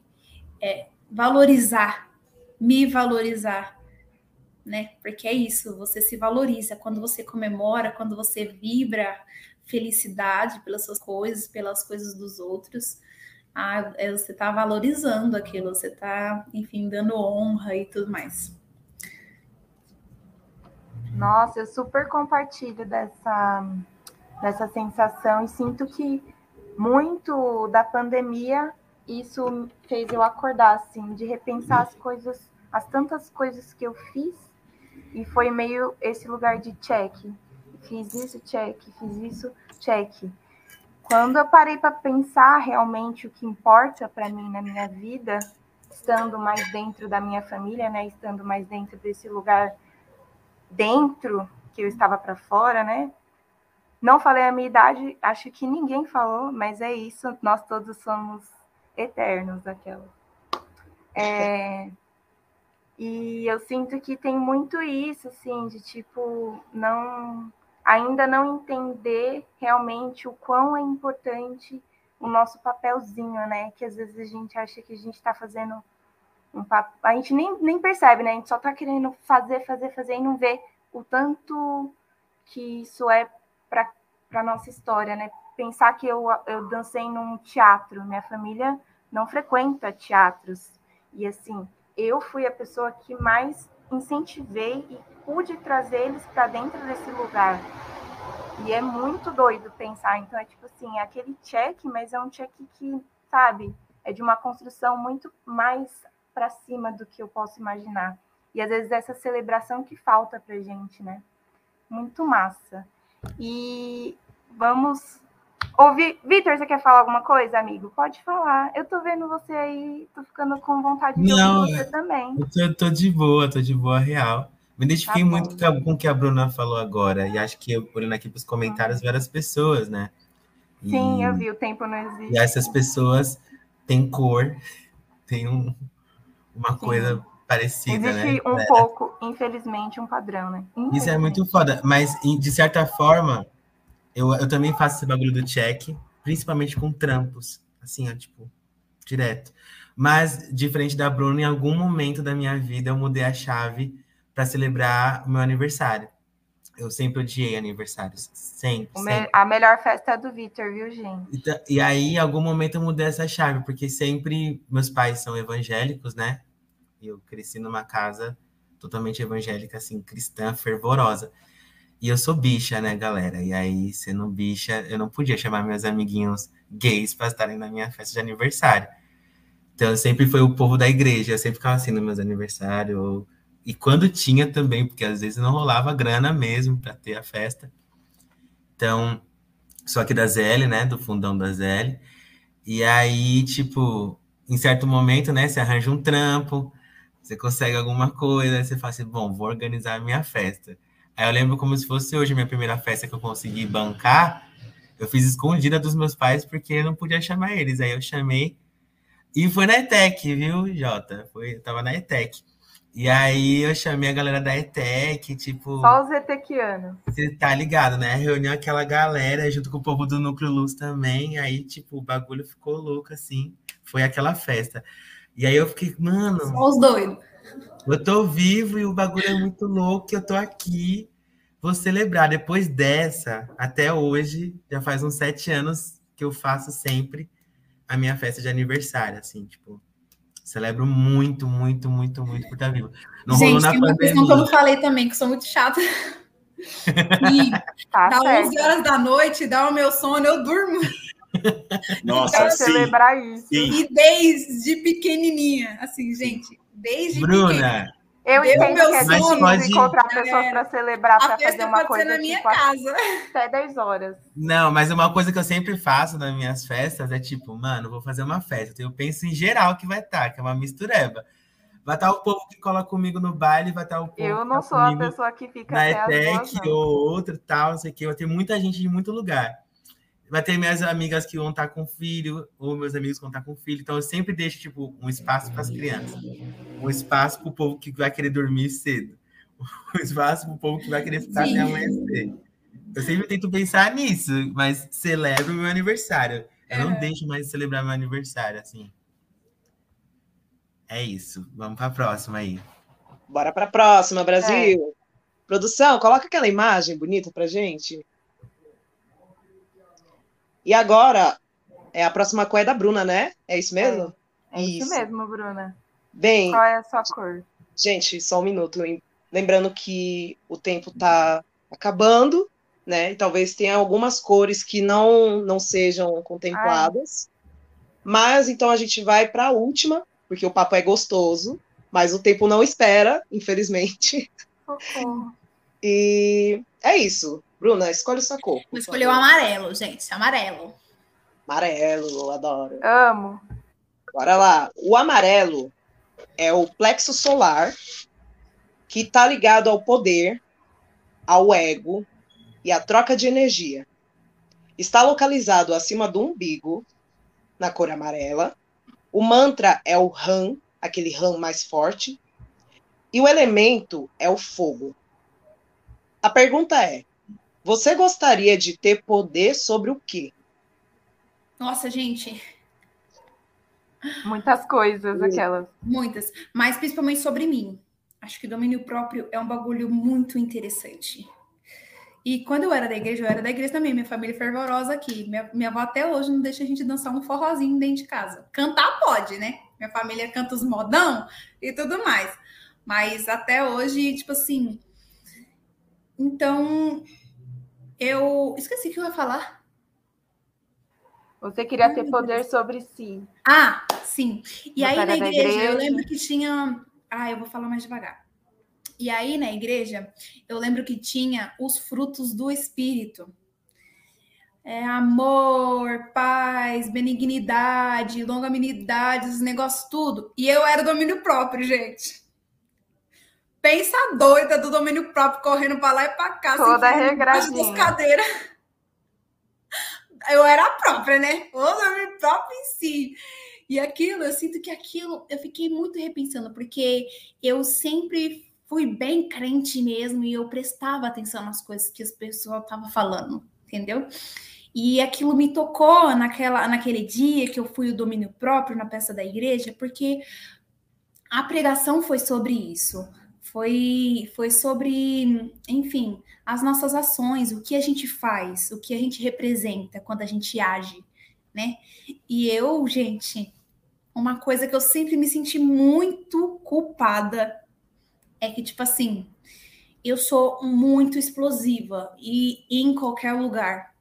é, valorizar, me valorizar, né? Porque é isso, você se valoriza quando você comemora, quando você vibra felicidade pelas suas coisas, pelas coisas dos outros ah, você está valorizando aquilo, você está, enfim, dando honra e tudo mais. Nossa, eu super compartilho dessa, dessa sensação e sinto que muito da pandemia isso fez eu acordar, assim, de repensar as coisas, as tantas coisas que eu fiz e foi meio esse lugar de check. Fiz isso, check, fiz isso, check. Quando eu parei para pensar realmente o que importa para mim na minha vida, estando mais dentro da minha família, né, estando mais dentro desse lugar dentro que eu estava para fora, né? Não falei a minha idade, acho que ninguém falou, mas é isso, nós todos somos eternos daquela. É, e eu sinto que tem muito isso, assim, de tipo, não ainda não entender realmente o quão é importante o nosso papelzinho, né? Que às vezes a gente acha que a gente está fazendo um papo. A gente nem, nem percebe, né? A gente só está querendo fazer, fazer, fazer e não vê o tanto que isso é para a nossa história, né? Pensar que eu, eu dancei num teatro, minha família não frequenta teatros. E assim, eu fui a pessoa que mais incentivei e pude trazer eles para dentro desse lugar. E é muito doido pensar. Então, é tipo assim, é aquele check, mas é um check que, sabe, é de uma construção muito mais para cima do que eu posso imaginar. E às vezes essa celebração que falta para gente, né? Muito massa. E vamos ouvir. Vitor, você quer falar alguma coisa, amigo? Pode falar. Eu tô vendo você aí, tô ficando com vontade de Não, ouvir você é- também. Eu tô, tô de boa, tô de boa real. Me identifiquei Tá muito com o que a Bruna falou agora. E acho que eu, olhando aqui para os comentários, várias pessoas, né? E, Sim, eu vi, o tempo não existe. e essas pessoas têm cor, têm um- uma coisa parecida, né? Existe um É. pouco, infelizmente, um padrão, né? Isso é muito foda. Mas, de certa forma, eu, eu também faço esse bagulho do check, principalmente com trampos. Assim, ó, tipo, direto. Mas, diferente da Bruna, em algum momento da minha vida eu mudei a chave para celebrar o meu aniversário. Eu sempre odiei aniversários. Sempre, sempre. A melhor festa é do Vitor, viu, gente? Então, E aí, em algum momento, eu mudei essa chave, porque sempre meus pais são evangélicos, né? E eu cresci numa casa totalmente evangélica, assim, cristã, fervorosa. E eu sou bicha, né, galera? E aí, sendo bicha, eu não podia chamar meus amiguinhos gays para estarem na minha festa de aniversário. Então, sempre foi o povo da igreja, eu sempre ficava assim nos meus aniversários. ou- E quando tinha também, porque às vezes não rolava grana mesmo para ter a festa. Então, só que da ZL, né? Do fundão da ZL. E aí, tipo, em certo momento, né? Você arranja um trampo, você consegue alguma coisa, você fala assim, bom, vou organizar a minha festa. Aí eu lembro como se fosse hoje a minha primeira festa que eu consegui bancar. Eu fiz escondida dos meus pais porque eu não podia chamar eles. Aí eu chamei. E foi na ETEC, viu, Jota? Foi, eu tava na ETEC. E aí eu chamei a galera da ETEC, tipo. Só os etequianos. Você tá ligado, né? Reuniu aquela galera junto com o povo do Núcleo Luz também. Aí, tipo, o bagulho ficou louco, assim. Foi aquela festa. E aí eu fiquei, mano, Só os doidos. eu tô vivo e o bagulho é muito louco, eu tô aqui. Vou celebrar. Depois dessa, até hoje, já faz uns sete anos que eu faço sempre a minha festa de aniversário, assim, tipo. Celebro muito, muito, muito, muito por estar vivo. Não rolou Gente, na tem uma questão que eu falei também, que eu sou muito chata. [LAUGHS] E Tá dá certo. 11 horas da noite, dá o meu sono, eu durmo. Nossa, Quero sim. celebrar isso. Sim. E desde pequenininha, assim, gente, desde. Bruna, Eu entendo meu que é pode- encontrar pessoas para celebrar, para fazer uma pode coisa ser na minha tipo casa. até 10 horas. Não, mas uma coisa que eu sempre faço nas minhas festas é tipo, mano, vou fazer uma festa. Eu penso em geral que vai estar, que é uma mistureba. Vai estar o povo que cola comigo no baile, vai estar o povo Eu que não tá sou a pessoa que fica na até as ETEC ou outro tal, não sei o quê. Vai ter muita gente de muito lugar. Vai ter minhas amigas que vão estar com filho, ou meus amigos que vão estar com filho. Então eu sempre deixo, tipo, um espaço para as crianças. Um espaço para o povo que vai querer dormir cedo. [LAUGHS] Um espaço para o povo que vai querer ficar Sim. até amanhecer. Eu sempre tento pensar nisso, mas celebro o meu aniversário. Eu não É. deixo mais de celebrar meu aniversário, assim. É isso. Vamos para a próxima aí. Bora para a próxima, Brasil. Produção, coloca aquela imagem bonita pra gente. E agora, é a próxima cor é da Bruna, né? É isso mesmo? É isso, Isso. mesmo, Bruna. Bem, Qual é a sua cor? gente, só um minuto. Lem- Lembrando que o tempo tá acabando, né? E talvez tenha algumas cores que não, não sejam contempladas. Mas então a gente vai para a última, porque o papo é gostoso, mas o tempo não espera, infelizmente. Socorro. E é isso. Bruna, escolhe sua cor. Vou escolher o amarelo, gente. Amarelo. Amarelo, adoro. Amo. Bora lá. O amarelo é o plexo solar, que está ligado ao poder, ao ego e à troca de energia. está localizado acima do umbigo, na cor amarela. O mantra é o Ram, aquele Ram mais forte. E o elemento é o fogo. A pergunta é: você gostaria de ter poder sobre o quê? Nossa, gente. Muitas coisas, aquelas. Muitas. Mas principalmente sobre mim. Acho que domínio próprio é um bagulho muito interessante. E quando eu era da igreja, eu era da igreja também, minha família é fervorosa aqui. Minha, minha avó até hoje não deixa a gente dançar um forrozinho dentro de casa. Cantar pode, né? Minha família canta os modão e tudo mais. Mas até hoje, tipo assim. Então, eu esqueci o que eu ia falar. Você queria ter poder sobre si. Ah, sim. E aí na da igreja, eu igreja? lembro que tinha. Ah, eu vou falar mais devagar. E aí na igreja, eu lembro que tinha os frutos do espírito. É, amor, paz, benignidade, longanimidade, esses negócios tudo. E eu era domínio próprio, gente. Pensa doida do domínio próprio correndo para lá e para cá, Toda das regradinha. cadeiras. Eu era a própria, né? O domínio próprio em si. E aquilo, eu sinto que aquilo, eu fiquei muito repensando, porque eu sempre fui bem crente mesmo e eu prestava atenção nas coisas que as pessoas estavam falando, entendeu? E aquilo me tocou naquela, naquele dia que eu fui o domínio próprio na peça da igreja, porque a pregação foi sobre isso. Foi, foi sobre, enfim, as nossas ações, o que a gente faz, o que a gente representa quando a gente age, né? E eu, gente, uma coisa que eu sempre me senti muito culpada é que, tipo assim, eu sou muito explosiva e em qualquer lugar.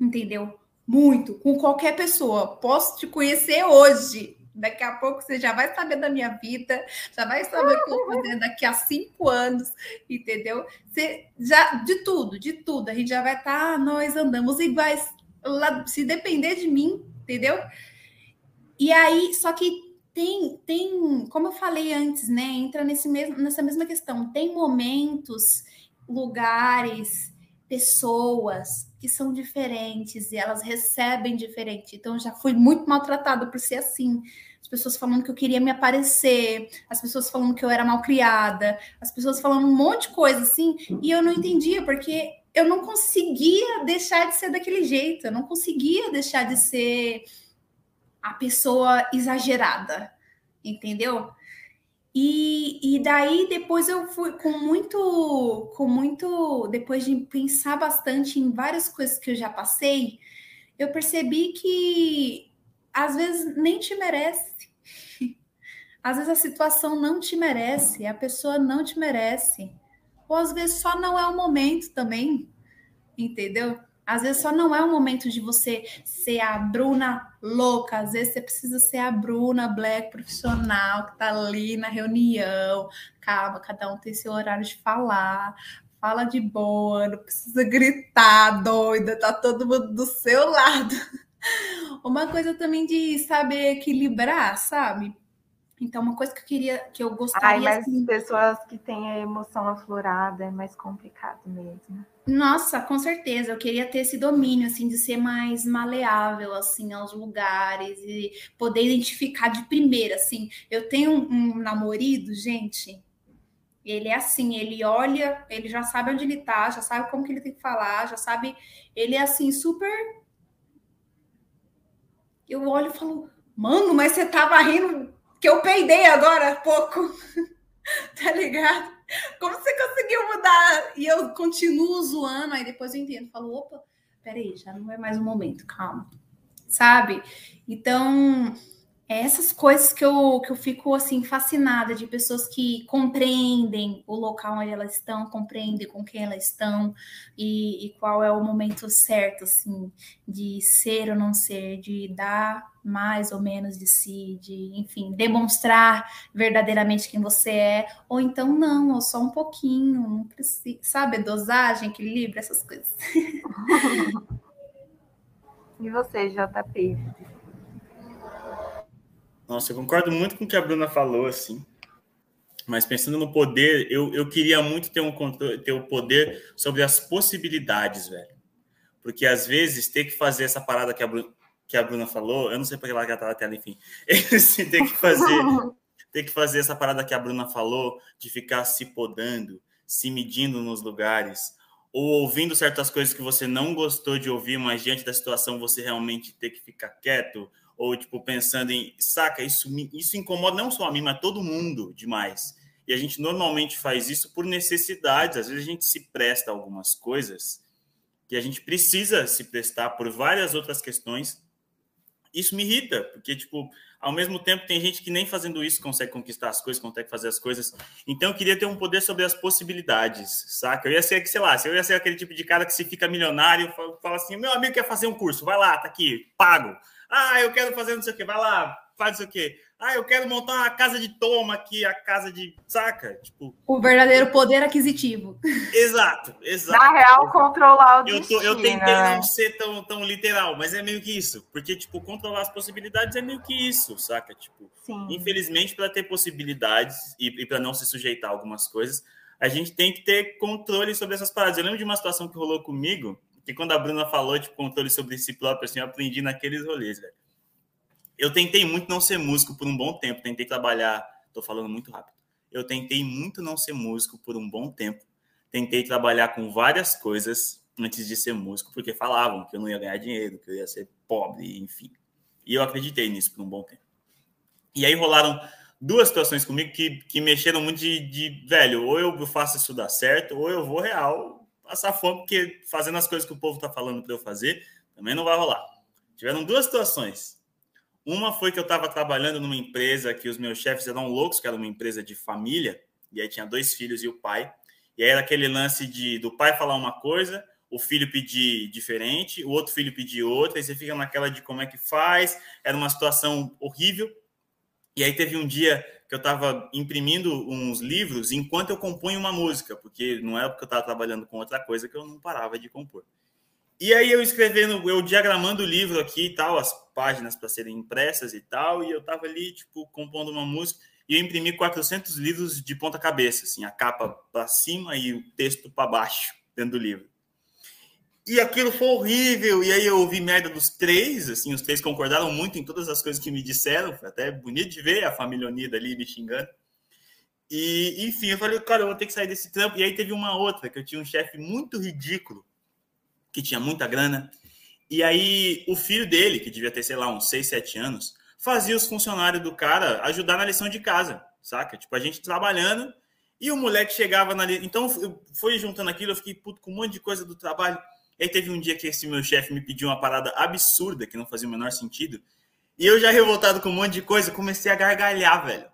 Entendeu? Muito, com qualquer pessoa. Posso te conhecer hoje. Daqui a pouco você já vai saber da minha vida, já vai saber o que eu vou fazer daqui a cinco anos, entendeu? Você já de tudo, de tudo. A gente já vai estar, nós andamos iguais. Se depender de mim, entendeu? E aí, só que tem, tem, como eu falei antes, né? Entra nesse mesmo, nessa mesma questão. Tem momentos, lugares, pessoas que são diferentes e elas recebem diferente. Então, já fui muito maltratada por ser assim. As pessoas falando que eu queria me aparecer, as pessoas falando que eu era mal criada, as pessoas falando um monte de coisa assim, e eu não entendia, porque eu não conseguia deixar de ser daquele jeito, eu não conseguia deixar de ser a pessoa exagerada, entendeu? E, e daí depois eu fui com muito, com muito, depois de pensar bastante em várias coisas que eu já passei, eu percebi que às vezes nem te merece. [LAUGHS] Às vezes a situação não te merece, a pessoa não te merece. Ou às vezes só não é o momento também, entendeu? Às vezes só não é o momento de você ser a Bruna louca, às vezes você precisa ser a Bruna Black profissional que tá ali na reunião. Calma, cada um tem seu horário de falar. Fala de boa, não precisa gritar, doida, tá todo mundo do seu lado. [LAUGHS] Uma coisa também de saber equilibrar, sabe? Então, uma coisa que eu queria, que eu Ai, gostaria mas assim, pessoas que têm a emoção aflorada é mais complicado mesmo. Nossa, com certeza. Eu queria ter esse domínio, assim, de ser mais maleável, assim, aos lugares e poder identificar de primeira, assim. Eu tenho um, um namorado, gente. Ele é assim, ele olha, ele já sabe onde ele tá, já sabe como que ele tem que falar, já sabe. Ele é assim, super. Eu olho e falo, mano, mas você tava rindo que eu peidei agora há pouco. [LAUGHS] tá ligado? Como você conseguiu mudar? E eu continuo zoando, aí depois eu entendo, falo, opa, peraí, já não é mais o momento, calma. Sabe? Então, é essas coisas que eu, que eu fico assim fascinada de pessoas que compreendem o local onde elas estão, compreendem com quem elas estão e, e qual é o momento certo, assim, de ser ou não ser, de dar mais ou menos de si, de, enfim, demonstrar verdadeiramente quem você é, ou então não, ou só um pouquinho, não precisa, sabe, dosagem, equilíbrio, essas coisas. [LAUGHS] E você, JP? Nossa, eu concordo muito com o que a Bruna falou, assim. Mas pensando no poder, eu, eu queria muito ter, um, ter o poder sobre as possibilidades, velho. Porque às vezes ter que fazer essa parada que a Bruna, que a Bruna falou, eu não sei porque ela tá na tela, enfim. [LAUGHS] Ter que fazer [LAUGHS] ter que fazer essa parada que a Bruna falou, de ficar se podando, se medindo nos lugares, ou ouvindo certas coisas que você não gostou de ouvir, mas diante da situação você realmente ter que ficar quieto, ou tipo pensando em, saca, isso isso incomoda não só a mim, mas todo mundo demais. E a gente normalmente faz isso por necessidades, às vezes a gente se presta a algumas coisas que a gente precisa se prestar por várias outras questões. Isso me irrita, porque tipo, ao mesmo tempo tem gente que nem fazendo isso consegue conquistar as coisas, consegue fazer as coisas. Então eu queria ter um poder sobre as possibilidades, saca? Eu ia ser, sei lá, eu ia ser aquele tipo de cara que se fica milionário, fala assim: meu amigo quer fazer um curso, vai lá, tá aqui, pago. Ah, eu quero fazer não sei o quê, vai lá, faz não sei o quê. Ah, eu quero montar uma casa de toma aqui, a casa de. Saca? Tipo. O verdadeiro poder aquisitivo. Exato, exato. Na real, controlar o eu, destino, tô, eu tentei né? não ser tão, tão literal, mas é meio que isso. Porque, tipo, controlar as possibilidades é meio que isso, saca? Tipo, Sim. infelizmente, para ter possibilidades e, e para não se sujeitar a algumas coisas, a gente tem que ter controle sobre essas paradas. Eu lembro de uma situação que rolou comigo, que quando a Bruna falou, tipo, controle sobre si próprio, assim, eu aprendi naqueles rolês, velho eu tentei muito não ser músico por um bom tempo, tentei trabalhar, tô falando muito rápido. Eu tentei muito não ser músico por um bom tempo. Tentei trabalhar com várias coisas antes de ser músico, porque falavam que eu não ia ganhar dinheiro, que eu ia ser pobre, enfim. E eu acreditei nisso por um bom tempo. E aí rolaram duas situações comigo que, que mexeram muito de, de, velho, ou eu faço isso dar certo, ou eu vou real passar fome, porque fazendo as coisas que o povo tá falando para eu fazer, também não vai rolar. Tiveram duas situações. Uma foi que eu estava trabalhando numa empresa que os meus chefes eram loucos, que era uma empresa de família, e aí tinha dois filhos e o pai. E aí era aquele lance de do pai falar uma coisa, o filho pedir diferente, o outro filho pedir outra, e você fica naquela de como é que faz. Era uma situação horrível. E aí teve um dia que eu estava imprimindo uns livros enquanto eu compunha uma música, porque não era porque eu estava trabalhando com outra coisa que eu não parava de compor. E aí eu escrevendo, eu diagramando o livro aqui e tal, as páginas para serem impressas e tal, e eu tava ali, tipo, compondo uma música, e eu imprimi 400 livros de ponta cabeça, assim, a capa para cima e o texto para baixo, dentro do livro. E aquilo foi horrível, e aí eu ouvi merda dos três, assim, os três concordaram muito em todas as coisas que me disseram, foi até bonito de ver a família unida ali me xingando. E, enfim, eu falei, cara, eu vou ter que sair desse trampo. E aí teve uma outra, que eu tinha um chefe muito ridículo, que tinha muita grana. E aí o filho dele, que devia ter, sei lá, uns 6, 7 anos, fazia os funcionários do cara ajudar na lição de casa, saca? Tipo, a gente trabalhando e o moleque chegava na. Então, foi juntando aquilo, eu fiquei puto com um monte de coisa do trabalho. E aí teve um dia que esse meu chefe me pediu uma parada absurda, que não fazia o menor sentido. E eu já revoltado com um monte de coisa, comecei a gargalhar, velho.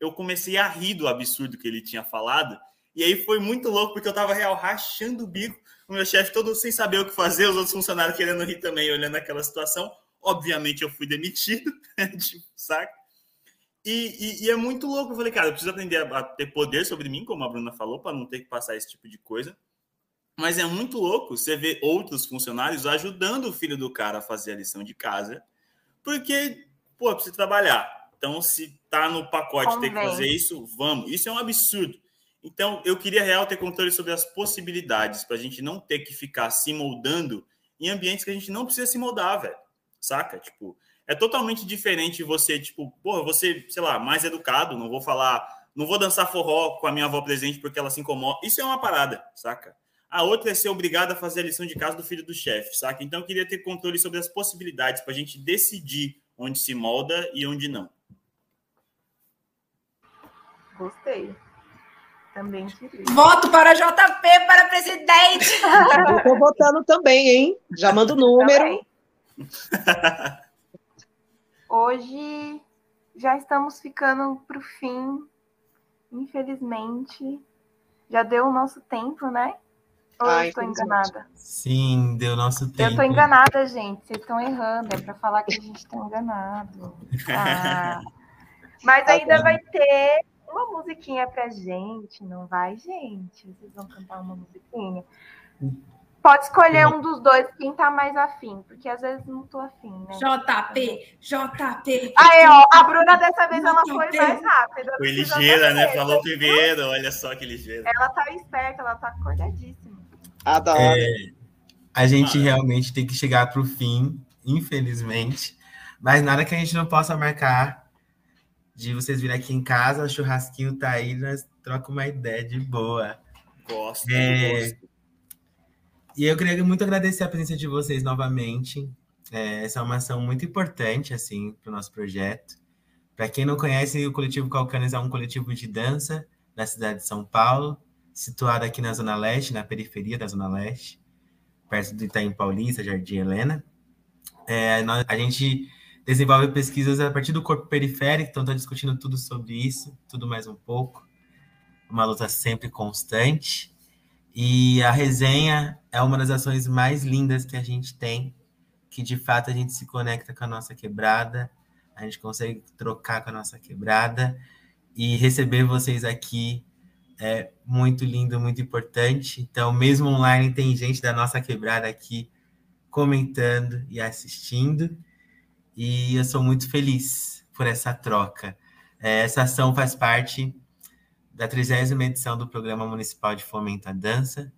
Eu comecei a rir do absurdo que ele tinha falado. E aí foi muito louco, porque eu tava real rachando o bico o meu chefe todo sem saber o que fazer, os outros funcionários querendo rir também, olhando aquela situação. Obviamente eu fui demitido, [LAUGHS] tipo, saca? E, e, e, é muito louco. Eu falei, cara, eu preciso aprender a, a ter poder sobre mim, como a Bruna falou, para não ter que passar esse tipo de coisa. Mas é muito louco você ver outros funcionários ajudando o filho do cara a fazer a lição de casa, porque, pô, precisa trabalhar. Então, se tá no pacote ter que fazer isso, vamos. Isso é um absurdo. Então, eu queria real ter controle sobre as possibilidades, para a gente não ter que ficar se moldando em ambientes que a gente não precisa se moldar, velho. Saca? Tipo, é totalmente diferente você, tipo, porra, você, sei lá, mais educado, não vou falar, não vou dançar forró com a minha avó presente porque ela se incomoda. Isso é uma parada, saca? A outra é ser obrigado a fazer a lição de casa do filho do chefe, saca? Então, eu queria ter controle sobre as possibilidades para a gente decidir onde se molda e onde não. Gostei. Também queria. Voto para JP para presidente. Eu tô votando também, hein? Já manda o número. Hoje já estamos ficando para o fim, infelizmente. Já deu o nosso tempo, né? Ou eu estou enganada? Sim, deu nosso tempo. Eu estou enganada, gente. Vocês estão errando. É para falar que a gente está enganado. [LAUGHS] Ah. Mas ainda vai ter uma musiquinha pra gente, não vai, gente? Vocês vão cantar uma musiquinha? Pode escolher um dos dois, quem tá mais afim, porque às vezes não tô afim, né? JP, JP. Aí, ó, a Bruna dessa vez ela foi mais rápida. Foi ligeira, né? Falou primeiro, olha só que ligeira. Ela tá esperta, ela tá acordadíssima. Adoro. É, a gente ah, realmente tem que chegar para o fim, infelizmente. Mas nada que a gente não possa marcar de vocês virem aqui em casa, o churrasquinho tá aí, nós troca uma ideia de boa. Gosto, é... gosto. E eu queria muito agradecer a presença de vocês novamente. É, essa é uma ação muito importante, assim, para o nosso projeto. Para quem não conhece, o Coletivo Calcanes é um coletivo de dança da cidade de São Paulo, situado aqui na Zona Leste, na periferia da Zona Leste, perto do Itaim Paulista, Jardim Helena. É, nós, a gente desenvolve pesquisas a partir do corpo periférico, então estou discutindo tudo sobre isso, tudo mais um pouco. Uma luta sempre constante. E a resenha é uma das ações mais lindas que a gente tem, que de fato a gente se conecta com a nossa quebrada, a gente consegue trocar com a nossa quebrada e receber vocês aqui é muito lindo, muito importante. Então, mesmo online, tem gente da nossa quebrada aqui comentando e assistindo. E eu sou muito feliz por essa troca. É, essa ação faz parte da 30 edição do Programa Municipal de Fomento à Dança,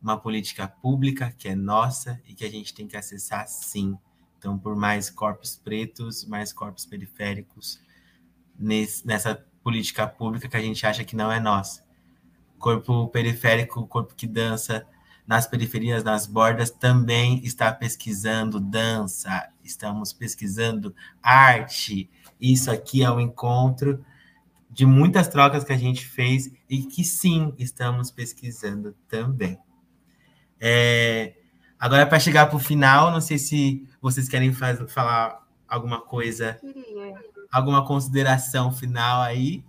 uma política pública que é nossa e que a gente tem que acessar sim. Então, por mais corpos pretos, mais corpos periféricos nesse, nessa política pública que a gente acha que não é nossa. Corpo periférico, corpo que dança nas periferias, nas bordas, também está pesquisando dança, estamos pesquisando arte. Isso aqui é um encontro de muitas trocas que a gente fez e que sim, estamos pesquisando também. É, agora, para chegar para o final, não sei se vocês querem faz, falar alguma coisa, alguma consideração final aí.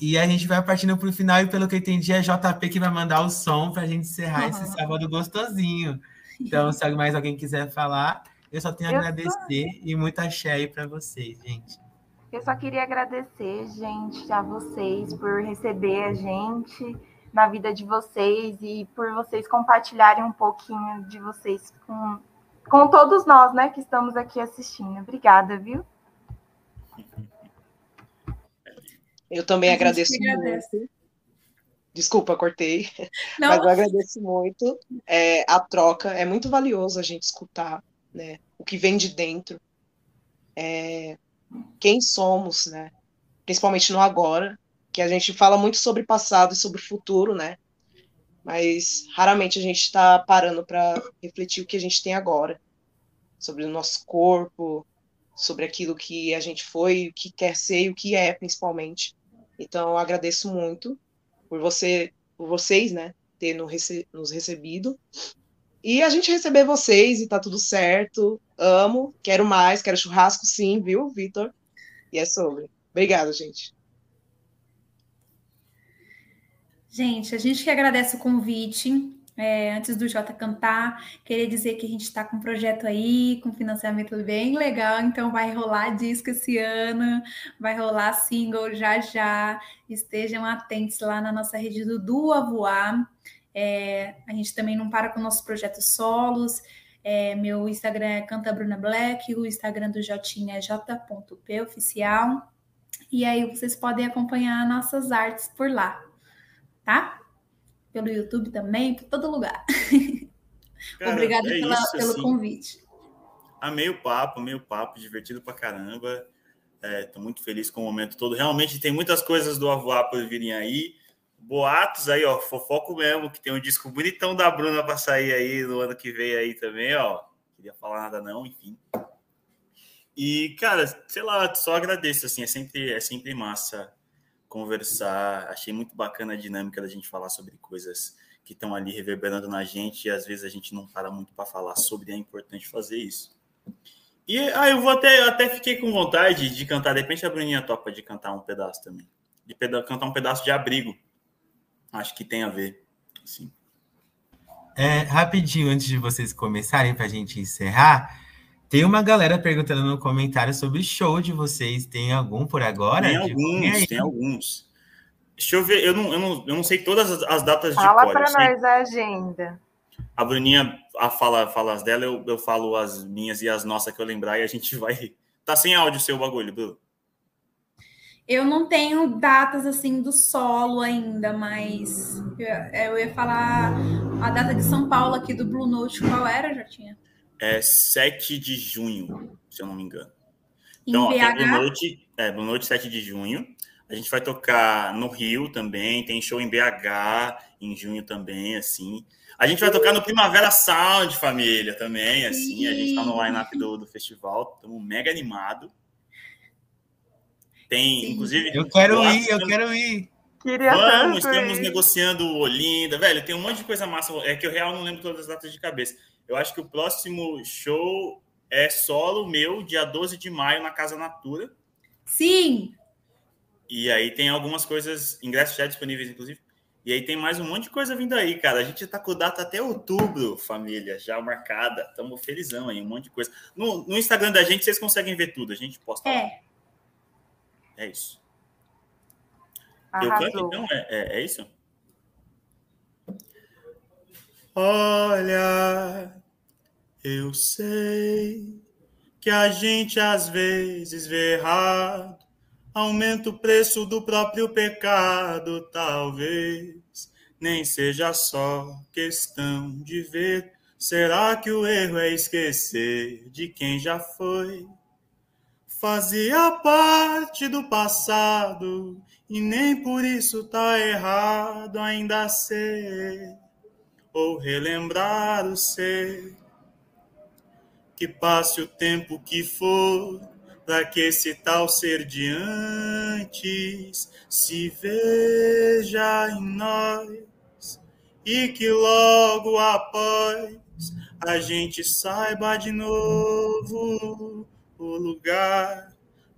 E a gente vai partindo para o final, e pelo que eu entendi, é JP que vai mandar o som para a gente encerrar uhum. esse sábado gostosinho. Então, [LAUGHS] se mais alguém quiser falar, eu só tenho a agradecer só... e muita axé aí para vocês, gente. Eu só queria agradecer, gente, a vocês por receber a gente na vida de vocês e por vocês compartilharem um pouquinho de vocês com, com todos nós, né, que estamos aqui assistindo. Obrigada, viu? Eu também agradeço muito. Desculpa, cortei. Não. Mas eu agradeço muito. É, a troca é muito valioso a gente escutar né, o que vem de dentro. É, quem somos, né? Principalmente no agora, que a gente fala muito sobre passado e sobre futuro, né? Mas raramente a gente está parando para refletir o que a gente tem agora, sobre o nosso corpo, sobre aquilo que a gente foi, o que quer ser e o que é, principalmente. Então, eu agradeço muito por você, por vocês, né, ter nos recebido. E a gente receber vocês e tá tudo certo. Amo, quero mais, quero churrasco sim, viu, Vitor? E é sobre. Obrigada, gente. Gente, a gente que agradece o convite. É, antes do Jota cantar, queria dizer que a gente está com um projeto aí, com financiamento bem legal, então vai rolar disco esse ano, vai rolar single já já. Estejam atentos lá na nossa rede do Dua Voar. É, a gente também não para com nossos projetos solos. É, meu Instagram é Canta Bruna Black, o Instagram do Jotinha é j.p oficial. E aí vocês podem acompanhar nossas artes por lá, tá? Pelo YouTube também, por todo lugar. [LAUGHS] Cara, Obrigada é pela, isso, pelo assim, convite. Amei o papo, amei o papo, divertido pra caramba. Estou é, muito feliz com o momento todo. Realmente tem muitas coisas do Avoar por virem aí boatos aí, ó, fofoco mesmo, que tem um disco bonitão da Bruna para sair aí no ano que vem aí também, ó. Queria falar nada não, enfim. E, cara, sei lá, só agradeço, assim, é sempre, é sempre massa conversar. Achei muito bacana a dinâmica da gente falar sobre coisas que estão ali reverberando na gente e às vezes a gente não para muito para falar sobre, é importante fazer isso. E ah, eu vou até, até fiquei com vontade de cantar, de repente a Bruninha topa de cantar um pedaço também. De peda cantar um pedaço de abrigo acho que tem a ver. Sim. É, rapidinho, antes de vocês começarem, para a gente encerrar, tem uma galera perguntando no comentário sobre show de vocês. Tem algum por agora? Tem alguns, tem alguns. Deixa eu ver, eu não, eu não, eu não sei todas as, as datas Fala de cor. Fala para nós a agenda. A Bruninha a fala, fala as dela, eu, eu falo as minhas e as nossas que eu lembrar e a gente [LAUGHS] vai. Tá sem áudio o seu bagulho, Bruno. Eu não tenho datas assim do solo ainda, mas eu, eu ia falar a data de São Paulo aqui do Blue Note, qual era, já tinha? É 7 de junho, se eu não me engano. Em Então, ó, tem Blue Note, é, Blue Note 7 de junho. A gente vai tocar no Rio também, tem show em BH em junho também, assim. A gente vai tocar no Primavera Sound, família, também, assim. A gente tá no line-up do, do festival, estamos mega animado. Tem, Sim. inclusive... Eu quero lá ir, eu estamos- quero ir. Queria Vamos, tanto estamos ir. negociando Olinda. Velho, tem um monte de coisa massa. É que eu real não lembro todas as datas de cabeça. Eu acho que o próximo show é solo meu, dia 12 de maio, na Casa Natura. Sim, E aí tem algumas coisas, ingressos já disponíveis, inclusive. E aí tem mais um monte de coisa vindo aí, cara. A gente tá com data até outubro, família, já marcada. Estamos felizão aí, um monte de coisa. No, no Instagram da gente, vocês conseguem ver tudo. A gente posta lá. é. É isso. Eu canto, Arrasou. então? É, é, é isso? Olha, eu sei que a gente às vezes vê errado, aumenta o preço do próprio pecado, talvez nem seja só questão de ver. Será que o erro é esquecer de quem já foi? Fazia parte do passado e nem por isso tá errado ainda ser ou relembrar o ser. Que passe o tempo que for, para que esse tal ser de antes se veja em nós e que logo após a gente saiba de novo o lugar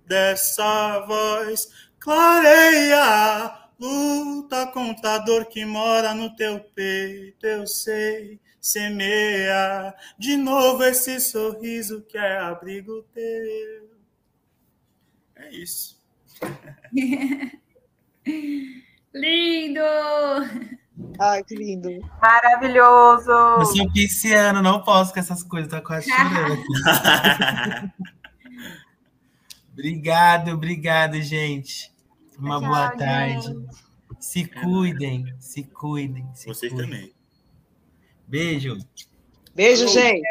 dessa voz. Clareia, luta contra a dor que mora no teu peito, eu sei. Semeia de novo esse sorriso que é abrigo teu. É isso. [LAUGHS] Lindo! Ai, que lindo. Maravilhoso! Eu sou pisciano, não posso com essas coisas, tá quase chorando. [LAUGHS] obrigado, obrigado, gente. Uma Tchau, boa gente. tarde. Se cuidem, se cuidem. Se Vocês cuidem. também. Beijo. Beijo, gente.